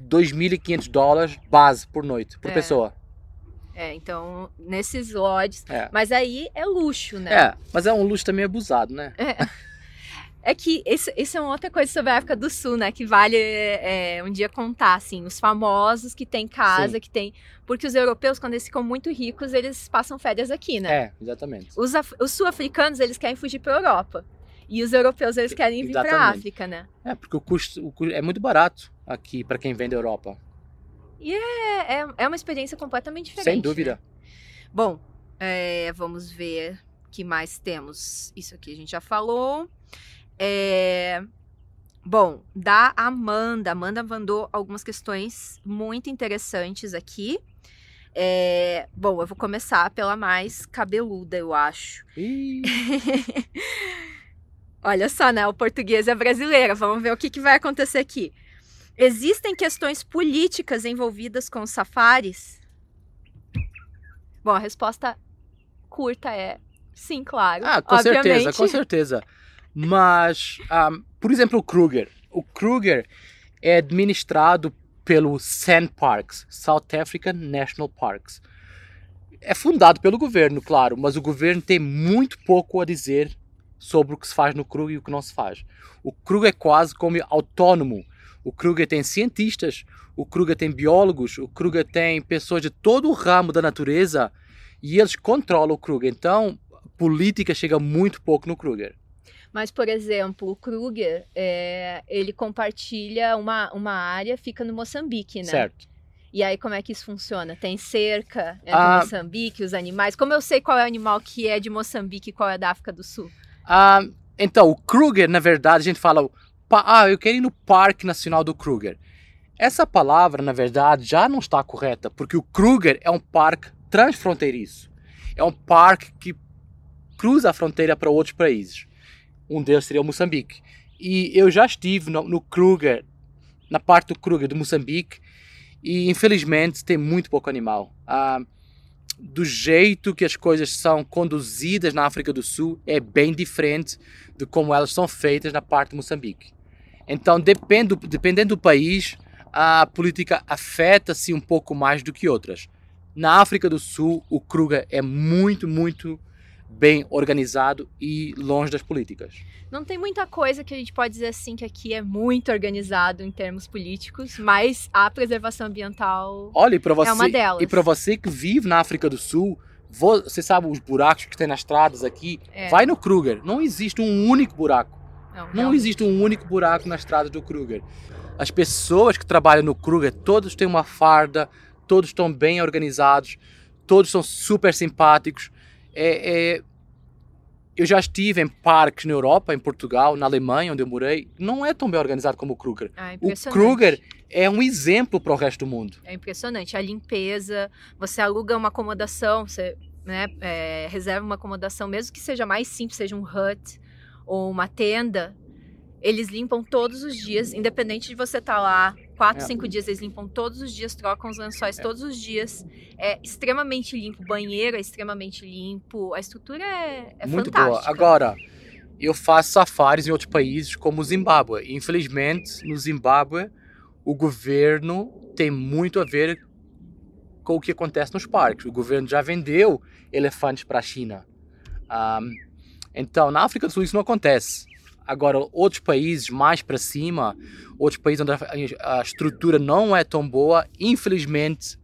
2.500 dólares base por noite, por É. pessoa. É, então, nesses lodges. É. Mas aí é luxo, né? É, mas é um luxo também abusado, né? É que isso, é uma outra coisa sobre a África do Sul, né? Que vale é, um dia contar, assim, os famosos que tem casa, Sim. que tem. Porque os europeus, quando eles ficam muito ricos, eles passam férias aqui, né? É, exatamente. Os, af- os sul-africanos, eles querem fugir pra Europa. E os europeus, eles querem vir pra Exatamente. África, né? É, porque o custo, o cu- é muito barato aqui para quem vem da Europa. É, é, é uma experiência completamente diferente. Sem dúvida. né? Bom, é, vamos ver o que mais temos. Isso aqui a gente já falou. É, bom, da Amanda. Amanda mandou algumas questões muito interessantes aqui. É, bom, eu vou começar pela mais cabeluda, eu acho. Olha só, né? O português é brasileira. Vamos ver o que, que vai acontecer aqui. Existem questões políticas envolvidas com os safaris? Bom, a resposta curta é sim, claro. Ah, com obviamente. certeza, com certeza. Mas, ahm, por exemplo, o Kruger. O Kruger é administrado pelo SAN Parks, South African National Parks. É fundado pelo governo, claro, mas o governo tem muito pouco a dizer sobre o que se faz no Kruger e o que não se faz. O Kruger é quase como autônomo. O Kruger tem cientistas, o Kruger tem biólogos, o Kruger tem pessoas de todo o ramo da natureza e eles controlam o Kruger. Então, política chega muito pouco no Kruger. Mas, por exemplo, o Kruger, é, ele compartilha uma, uma área, fica no Moçambique, né? Certo. E aí, como é que isso funciona? Tem cerca entre Ah. Moçambique, os animais. Como eu sei qual é o animal que é de Moçambique e qual é da África do Sul? Ah, então, o Kruger, na verdade, a gente fala, ah, eu quero ir no Parque Nacional do Kruger. Essa palavra, na verdade, já não está correta, porque o Kruger é um parque transfronteiriço. É um parque que cruza a fronteira para outros países. Um deles seria o Moçambique. E eu já estive no, no Kruger, na parte do Kruger de Moçambique, e infelizmente tem muito pouco animal. Ah, do jeito que as coisas são conduzidas na África do Sul é bem diferente de como elas são feitas na parte de Moçambique. Então, depende, dependendo do país, a política afeta-se um pouco mais do que outras. Na África do Sul, o Kruger é muito, muito bem organizado e longe das políticas. Não tem muita coisa que a gente pode dizer assim que aqui é muito organizado em termos políticos, mas a preservação ambiental Olha, para você, é uma delas. e para você que vive na África do Sul, vo- você sabe os buracos que tem nas estradas aqui? É. Vai no Kruger, não existe um único buraco. Não, Não realmente. existe um único buraco na estrada do Kruger. As pessoas que trabalham no Kruger, todos têm uma farda, todos estão bem organizados, todos são super simpáticos. É, é- Eu já estive em parques na Europa, em Portugal, na Alemanha, onde eu morei. Não é tão bem organizado como o Kruger. Ah, O. Kruger é um exemplo para o resto do mundo. É impressionante. A limpeza, você aluga uma acomodação, você né, é, reserva uma acomodação, mesmo que seja mais simples, seja um hut ou uma tenda, eles limpam todos os dias, independente de você estar lá quatro, É. cinco dias, eles limpam todos os dias, trocam os lençóis todos os dias. É extremamente limpo, o banheiro é extremamente limpo, a estrutura é, é Muito fantástica. boa. Agora, eu faço safaris em outros países, como o Zimbábue. Infelizmente, no Zimbábue, o governo tem muito a ver com o que acontece nos parques. O governo já vendeu elefantes para a China. Ahm, então, na África do Sul isso não acontece. Agora, outros países mais para cima, outros países onde a, estrutura não é tão boa, infelizmente,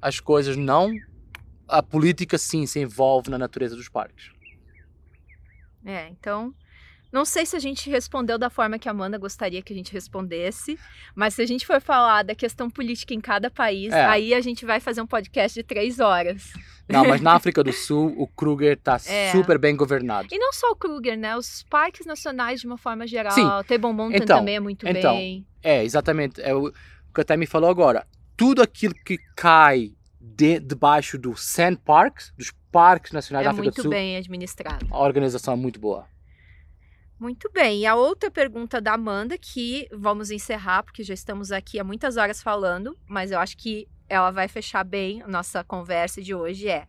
as coisas não. A política sim se envolve na natureza dos parques. É, então. Não sei se a gente respondeu da forma que a Amanda gostaria que a gente respondesse, mas se a gente for falar da questão política em cada país, É. aí a gente vai fazer um podcast de três horas. Não, mas na África do Sul, o Kruger está É. super bem governado. E não só o Kruger, né? Os parques nacionais de uma forma geral. Sim. Table Mountain Então, também é muito então, bem. É, exatamente. É o que até me falou agora. Tudo aquilo que cai de, debaixo do Sand Parks, dos parques nacionais É da África do muito Sul, bem administrado. a organização é muito boa. Muito bem. E a outra pergunta da Amanda, que vamos encerrar, porque já estamos aqui há muitas horas falando, mas eu acho que ela vai fechar bem a nossa conversa de hoje é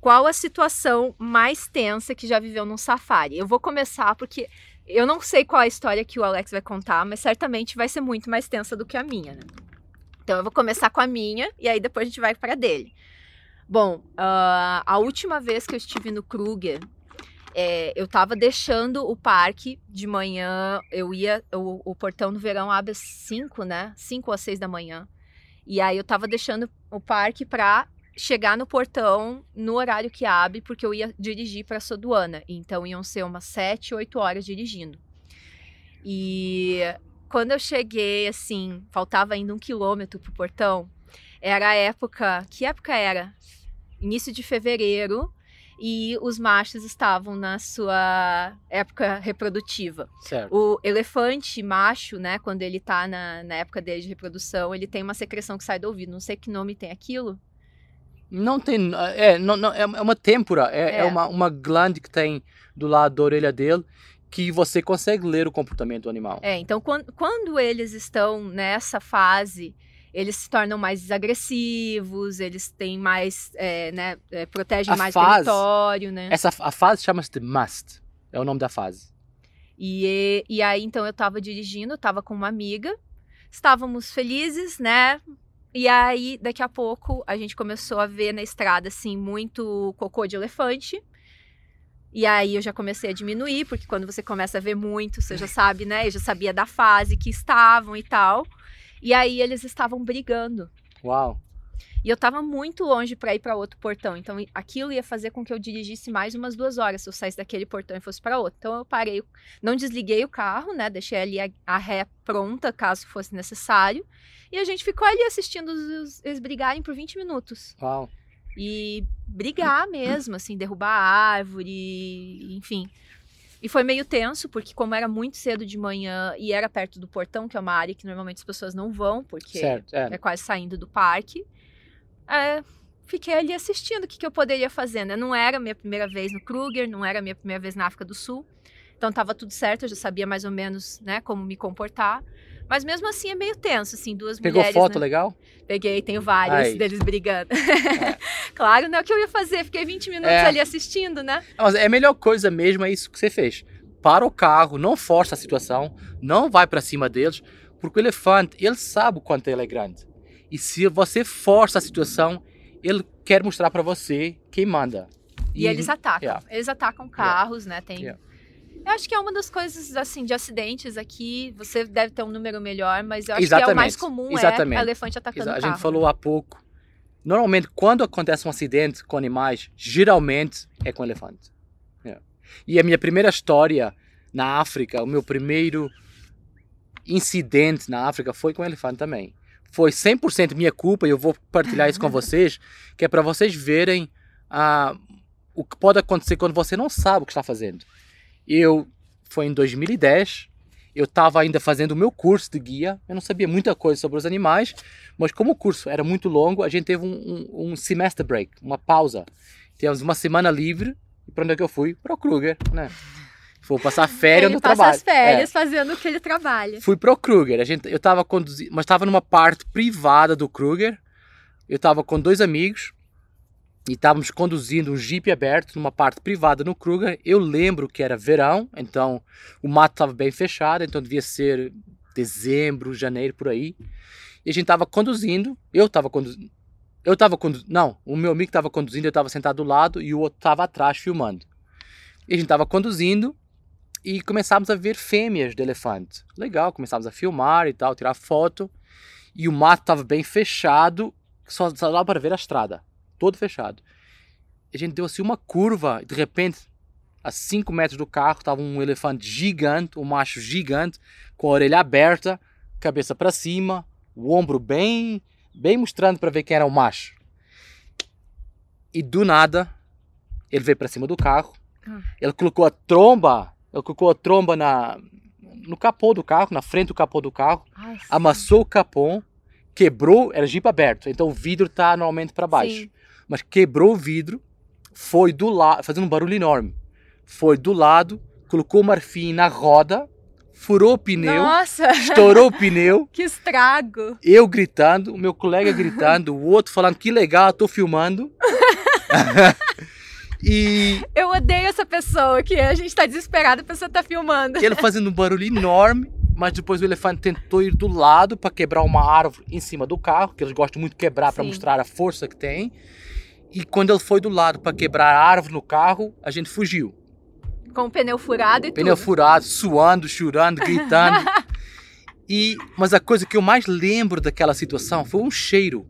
qual a situação mais tensa que já viveu num safari? Eu vou começar porque eu não sei qual a história que o Alex vai contar, mas certamente vai ser muito mais tensa do que a minha, né? Então eu vou começar com a minha e aí depois a gente vai para dele. Bom, ah, a última vez que eu estive no Kruger, é, eu tava deixando o parque de manhã, eu ia, o, o portão no verão abre às 5, né? 5 ou às 6 da manhã. E aí eu tava deixando o parque pra chegar no portão no horário que abre, porque eu ia dirigir pra Soduana. Então iam ser umas 7, 8 horas dirigindo. E quando eu cheguei, assim, faltava ainda um quilômetro pro portão, era a época. Que época era? Início de fevereiro e os machos estavam na sua época reprodutiva. Certo. O elefante macho, né, quando ele tá na, na época dele de reprodução, ele tem uma secreção que sai do ouvido. Não sei que nome tem aquilo. Não tem. É, não, não, é uma têmpora, é, É. é uma, uma glande que tem do lado da orelha dele que você consegue ler o comportamento do animal. É, então quando, quando eles estão nessa fase, eles se tornam mais agressivos, eles têm mais, é, né, é, protegem A mais fase- território, né? Essa, a fase chama-se de must. É o nome da fase. E, e aí, então, eu tava dirigindo, eu tava com uma amiga, estávamos felizes, né? E aí, daqui a pouco, a gente começou a ver na estrada, assim, muito cocô de elefante. E aí, eu já comecei a diminuir, porque quando você começa a ver muito, você já sabe, né? Eu já sabia da fase que estavam e tal. E aí, eles estavam brigando. Uau. E eu tava muito longe para ir para outro portão. Então aquilo ia fazer com que eu dirigisse mais umas duas horas se eu saísse daquele portão e fosse para outro. Então eu parei, não desliguei o carro, né? Deixei ali a, a ré pronta caso fosse necessário. E a gente ficou ali assistindo os, eles brigarem por 20 minutos. Uau. E brigar mesmo, assim, derrubar a árvore, enfim. E foi meio tenso, porque como era muito cedo de manhã e era perto do portão, que é uma área que normalmente as pessoas não vão, porque Certo, é. é quase saindo do parque. É, fiquei ali assistindo o que, que eu poderia fazer, né? Não era a minha primeira vez no Kruger, não era a minha primeira vez na África do Sul. Então tava tudo certo, eu já sabia mais ou menos, né, como me comportar. Mas mesmo assim é meio tenso, assim, duas Pegou mulheres. foto né? legal? Peguei, tenho vários Aí. deles brigando. claro, né? O que eu ia fazer? Fiquei 20 minutos É. ali assistindo, né? Mas é a melhor coisa mesmo, é isso que você fez. Para o carro, não força a situação, não vai para cima deles, porque o elefante, ele sabe o quanto ele é grande. E se você força a situação, ele quer mostrar para você quem manda. E, eles atacam. yeah. Eles atacam carros, né? Tem. Yeah. Eu acho que é uma das coisas, assim, de acidentes aqui. Você deve ter um número melhor, mas eu acho que é o mais Exatamente, comum exatamente. é elefante atacando Exa- A gente falou há pouco. Normalmente, quando acontece um acidente com animais, geralmente é com elefante. É. E a minha primeira história na África, o meu primeiro incidente na África foi com elefante também. Foi 100% minha culpa e eu vou partilhar isso com vocês, que é para vocês verem ah, o que pode acontecer quando você não sabe o que está fazendo. Eu, foi em 2010, eu estava ainda fazendo o meu curso de guia, eu não sabia muita coisa sobre os animais, mas como o curso era muito longo, a gente teve um, um, um semester break, uma pausa. Tivemos uma semana livre, e para onde é que eu fui? Para o Kruger, né? Vou passar férias Ele no passa trabalho. as férias É. fazendo o que ele trabalha. Fui pro Kruger. A gente, eu tava conduzindo, mas estava numa parte privada do Kruger. Eu tava com dois amigos e estávamos conduzindo um jeep aberto numa parte privada no Kruger. Eu lembro que era verão, então o mato estava bem fechado, então devia ser dezembro, janeiro por aí. E a gente tava conduzindo, eu tava conduzindo. Eu tava conduzindo, não, o meu amigo estava conduzindo, eu estava sentado do lado e o outro estava atrás filmando. E a gente tava conduzindo e começámos a ver fêmeas de elefante. Legal, começámos a filmar e tal, tirar foto. E o mato estava bem fechado, só, só dava para ver a estrada, todo fechado. A gente deu assim uma curva, e de repente, a 5 metros do carro, estava um elefante gigante, um macho gigante, com a orelha aberta, cabeça para cima, o ombro bem, bem mostrando para ver quem era o macho. E do nada, ele veio para cima do carro, Ah. ele colocou a tromba, ele colocou a tromba na, no capô do carro, na frente do capô do carro, Ai, amassou o capô, quebrou, era jeep aberto, então o vidro tá normalmente para baixo. Sim. Mas quebrou o vidro, foi do lado, fazendo um barulho enorme. Foi do lado, colocou o marfim na roda, furou o pneu, Nossa, estourou o pneu, que estrago. eu gritando, o meu colega gritando, o outro falando que legal, tô filmando. e Eu odeio essa pessoa que a gente tá desesperado, a pessoa tá filmando. ele fazendo um barulho enorme, mas depois o elefante tentou ir do lado para quebrar uma árvore em cima do carro, que eles gostam muito de quebrar para mostrar a força que tem. E quando ele foi do lado para quebrar a árvore no carro, a gente fugiu. Com o pneu furado e Pneu tudo. furado, suando, chorando, gritando. e mas a coisa que eu mais lembro daquela situação foi um cheiro,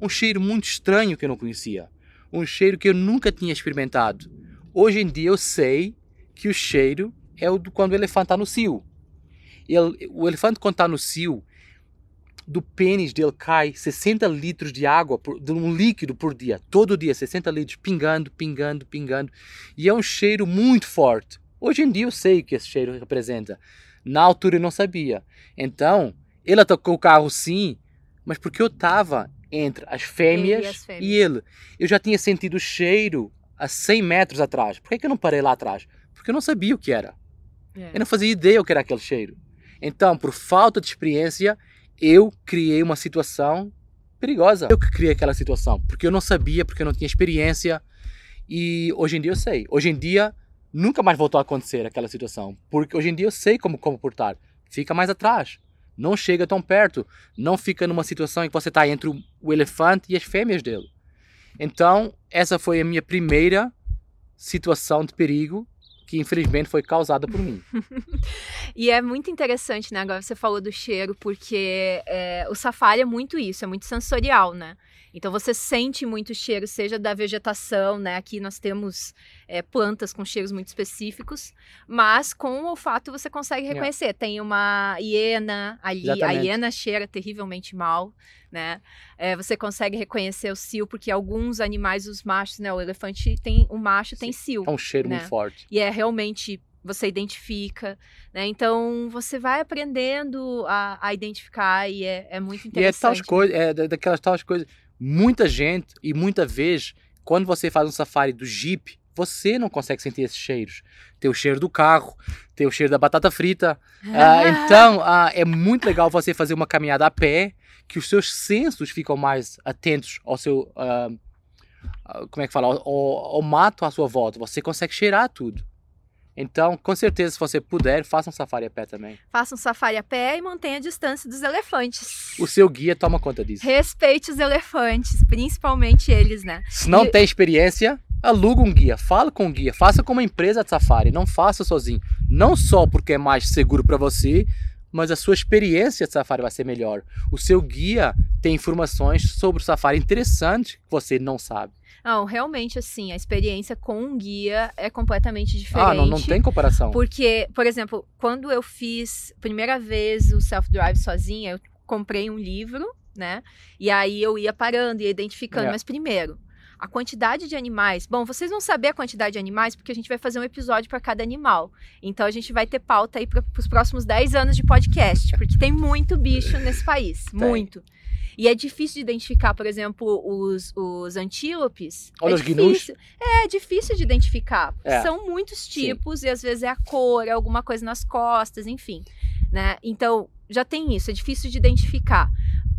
um cheiro muito estranho que eu não conhecia, um cheiro que eu nunca tinha experimentado. Hoje em dia eu sei que o cheiro é o do quando o elefante está no cio. Ele, o elefante quando está no cio, do pênis dele cai 60 litros de água, por, de um líquido por dia, todo dia, 60 litros, pingando, pingando, pingando. E é um cheiro muito forte. Hoje em dia eu sei o que esse cheiro representa. Na altura eu não sabia. Então, ele atacou o carro sim, mas porque eu estava entre as fêmeas, Ele e as fêmeas. e ele. Eu já tinha sentido o cheiro a 100 metros atrás. Por que, que eu não parei lá atrás? Porque eu não sabia o que era. É. Eu não fazia ideia o que era aquele cheiro. Então, por falta de experiência, eu criei uma situação perigosa. Eu que criei aquela situação, porque eu não sabia, porque eu não tinha experiência. E hoje em dia eu sei. Hoje em dia nunca mais voltou a acontecer aquela situação, porque hoje em dia eu sei como comportar. Fica mais atrás. Não chega tão perto. Não fica numa situação em que você está entre o- elefante e as fêmeas dele. Então, essa foi a minha primeira situação de perigo que infelizmente foi causada por mim. E é muito interessante, né? Agora você falou do cheiro, porque é, o safari é muito isso, é muito sensorial, né? Então você sente muito cheiro, seja da vegetação, né? Aqui nós temos é, plantas com cheiros muito específicos, mas com o olfato você consegue reconhecer. Tem uma hiena ali, a Exatamente. hiena cheira terrivelmente mal, né? É, você consegue reconhecer o cio, porque alguns animais, os machos, né? O elefante tem, o macho tem cio. É um cheiro Né? muito forte. E é realmente você identifica, né? Então você vai aprendendo a, a identificar e é, é muito E é interessante. tais coisas, é da- daquelas tais coisas. Muita gente e muita vez, quando você faz um safari do Jeep, você não consegue sentir esses cheiros. Tem o cheiro do carro, tem o cheiro da batata frita. Ah, então, ah, é muito legal você fazer uma caminhada a pé, que os seus sensos ficam mais atentos ao seu. ah, como é que fala? Ao, ao- ao mato à sua volta. Você consegue cheirar tudo. Então, com certeza, se você puder, faça um safari a pé também. Faça um safari a pé e mantenha a distância dos elefantes. O seu guia toma conta disso. Respeite os elefantes, principalmente eles, né? Se não E- tem experiência, aluga um guia, fala com um guia, faça com uma empresa de safari, não faça sozinho. Não só porque é mais seguro para você, mas a sua experiência de safari vai ser melhor. O seu guia tem informações sobre o safari interessantes que você não sabe. Não, realmente, assim, a experiência com um guia é completamente diferente. Ah, não, não tem comparação. Porque, por exemplo, quando eu fiz primeira vez o self-drive sozinha, eu comprei um livro, né? E aí eu ia parando e identificando. É. Mas primeiro, a quantidade de animais. Bom, vocês vão saber a quantidade de animais porque a gente vai fazer um episódio para cada animal. Então a gente vai ter pauta aí para os próximos 10 anos de podcast, porque tem muito bicho nesse país. Muito. E é difícil de identificar, por exemplo, os, os antílopes. Olha é os gnus. difícil. É, é difícil de identificar. É. São muitos tipos e às vezes é a cor, é alguma coisa nas costas, enfim. Né? Então, já tem isso, é difícil de identificar.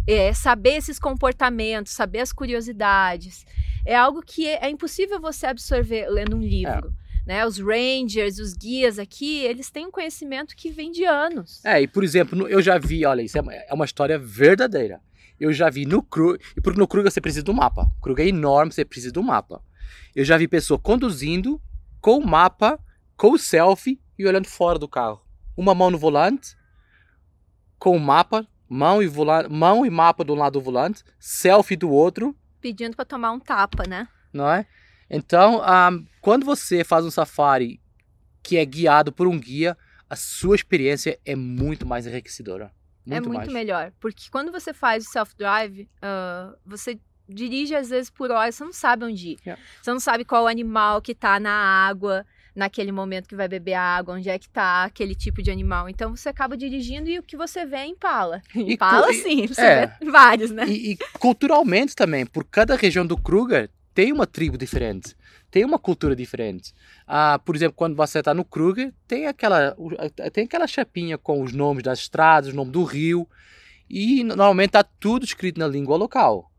É, saber esses comportamentos, saber as curiosidades. É algo que é, é impossível você absorver lendo um livro. Né? Os rangers, os guias aqui, eles têm um conhecimento que vem de anos. É, e por exemplo, eu já vi, olha, isso é uma- é uma história verdadeira. Eu já vi no Kruger, e porque no Kruger você precisa de um mapa. O Kruger é enorme, você precisa de um mapa. Eu já vi pessoa conduzindo com o mapa, com o selfie e olhando fora do carro. Uma mão no volante, com o mapa, mão e, volante, mão e mapa do lado do volante, selfie do outro, Pedindo para tomar um tapa, né? não é? Então, ah, quando você faz um safari que é guiado por um guia, a sua experiência é muito mais enriquecedora. Muito é muito mais. melhor. Porque quando você faz o self-drive, ah, você dirige às vezes por horas, você não sabe onde ir. Yeah. Você não sabe qual animal que tá na água, naquele momento que vai beber água, onde é que tá aquele tipo de animal. Então você acaba dirigindo e o que você vê é impala. Impala e- sim, você é. vê vários, né? E, e culturalmente também, por cada região do Kruger tem uma tribo diferente, tem uma cultura diferente. Ah, por exemplo, quando você está no Kruger, tem aquela, tem aquela chapinha com os nomes das estradas, o nome do rio, e normalmente está tudo escrito na língua local.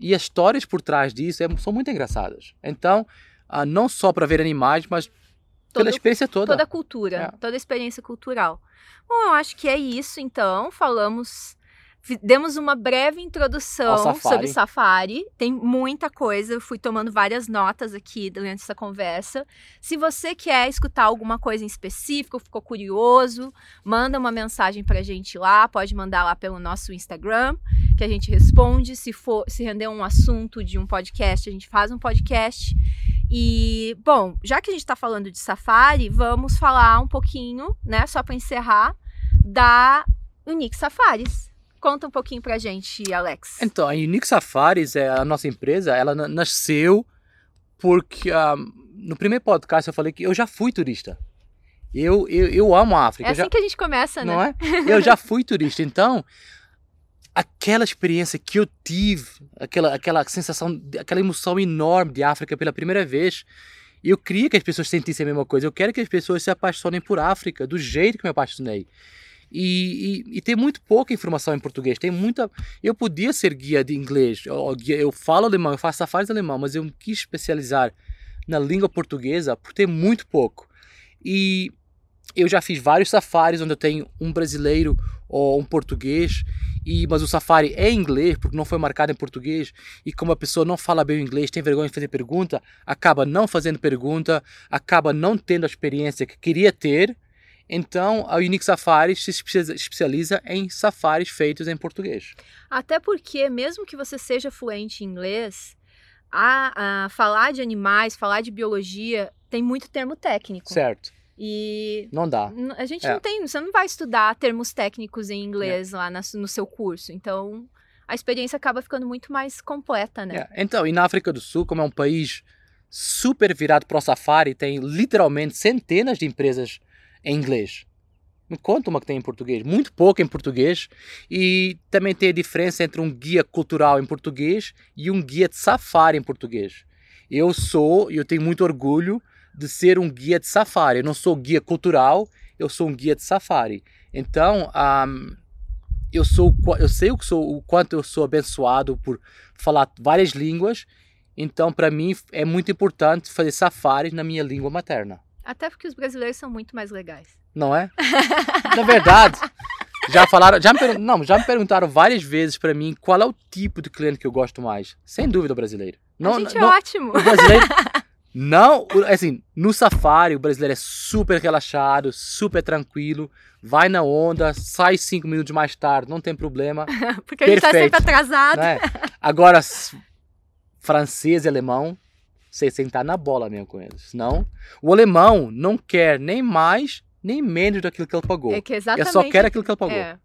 E as histórias por trás disso é- são muito engraçadas. Então, ah, não só para ver animais, mas pela Todo- experiência toda. toda a cultura, É. toda a experiência cultural. Bom, eu acho que é isso, então. Falamos, demos uma breve introdução safari. sobre safari. Tem muita coisa, eu fui tomando várias notas aqui durante essa conversa. Se você quer escutar alguma coisa em específico, ficou curioso, manda uma mensagem pra gente lá, pode mandar lá pelo nosso Instagram, que a gente responde. Se for, se render um assunto de um podcast, a gente faz um podcast. E, bom, já que a gente está falando de safari, vamos falar um pouquinho, né, só para encerrar, da Unique Safaris. Conta um pouquinho pra gente, Alex. Então, a Unique Safaris, é a nossa empresa, ela na- nasceu porque ah, no primeiro podcast eu falei que eu já fui turista. Eu, eu, eu amo a África. é eu já- assim que a gente começa, né? não é? Eu já fui turista, então aquela experiência que eu tive, aquela, aquela sensação, aquela emoção enorme de África pela primeira vez, eu queria que as pessoas sentissem a mesma coisa. Eu quero que as pessoas se apaixonem por África do jeito que eu me apaixonei. E, e, e tem muito pouca informação em português. Tem muita. Eu podia ser guia de inglês. Eu, eu falo alemão, eu faço safaris alemão, mas eu quis especializar na língua portuguesa por ter muito pouco. E eu já fiz vários safaris onde eu tenho um brasileiro ou um português, e mas o safari é em inglês porque não foi marcado em português e como a pessoa não fala bem o inglês, tem vergonha de fazer pergunta, acaba não fazendo pergunta, acaba não tendo a experiência que queria ter. Então, a Unique Safaris se espe- especializa em safaris feitos em português. Até porque, mesmo que você seja fluente em inglês, a, a falar de animais, falar de biologia, tem muito termo técnico. Certo? E Não dá. A gente É. não tem, você não vai estudar termos técnicos em inglês lá na no seu curso. Então, a experiência acaba ficando muito mais completa, né? É, Então, e na África do Sul, como é um país super virado para o safari, tem literalmente centenas de empresas em inglês. Me conta uma que tem em português. Muito pouco em português. E também tem a diferença entre um guia cultural em português e um guia de safari em português. Eu sou, e eu tenho muito orgulho de ser um guia de safari. Eu não sou guia cultural, eu sou um guia de safari. Então, um, eu sou, eu sei o que sou, o quanto eu sou abençoado por falar várias línguas. Então, para mim é muito importante fazer safaris na minha língua materna. Até porque os brasileiros são muito mais legais. Não é? na verdade, já falaram, já me, não, já me perguntaram várias vezes para mim qual é o tipo de cliente que eu gosto mais. Sem dúvida o brasileiro. Não, a gente não, é ótimo. o brasileiro não, assim, no safari o brasileiro é super relaxado, super tranquilo, vai na onda, sai cinco minutos mais tarde, não tem problema, Porque a gente tá Perfeito. sempre atrasado. né? Agora francês e alemão, você sentar na bola mesmo com eles. Não, o alemão não quer nem mais nem menos daquilo que ele pagou. É que Ele exatamente. só quer aquilo que ele pagou. É.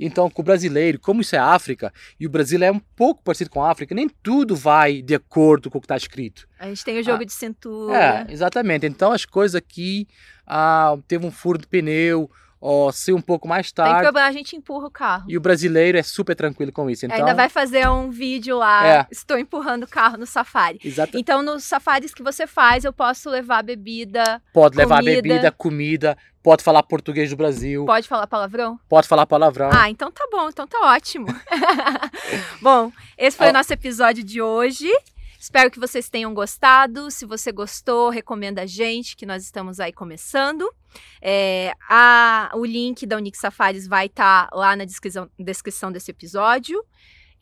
Então, com o brasileiro, como isso é África, e o Brasil é um pouco parecido com a África, nem tudo vai de acordo com o que está escrito. A gente tem o jogo Ah, de cintura. É, exatamente. Então, as coisas aqui, ah, teve um furo de pneu, ó, saiu um pouco mais Tem tarde, problema, a gente empurra o carro. e o brasileiro é super tranquilo com isso. Então, Ainda vai fazer um vídeo lá, É. estou empurrando o carro no safari. exata- Então, nos safaris que você faz, eu posso levar bebida, pode levar comida. bebida, comida, pode falar português do Brasil, pode falar palavrão? pode falar palavrão. Ah, então tá bom, então tá ótimo. bom, esse foi o nosso episódio de hoje. Espero que vocês tenham gostado. Se você gostou, recomenda a gente, que nós estamos aí começando. É, a- o link da Unix Safaris vai estar lá na descrição, descrição desse episódio.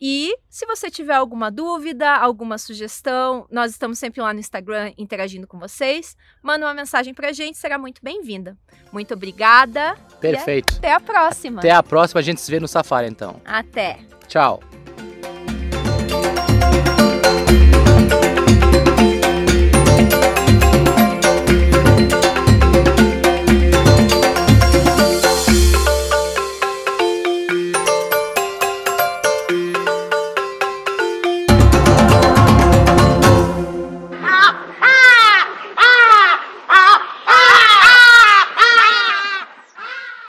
E se você tiver alguma dúvida, alguma sugestão, nós estamos sempre lá no Instagram interagindo com vocês. Manda uma mensagem pra gente, será muito bem-vinda. Muito obrigada. Perfeito. Até a próxima. Até a próxima, a gente se vê no safari então. Até. Tchau.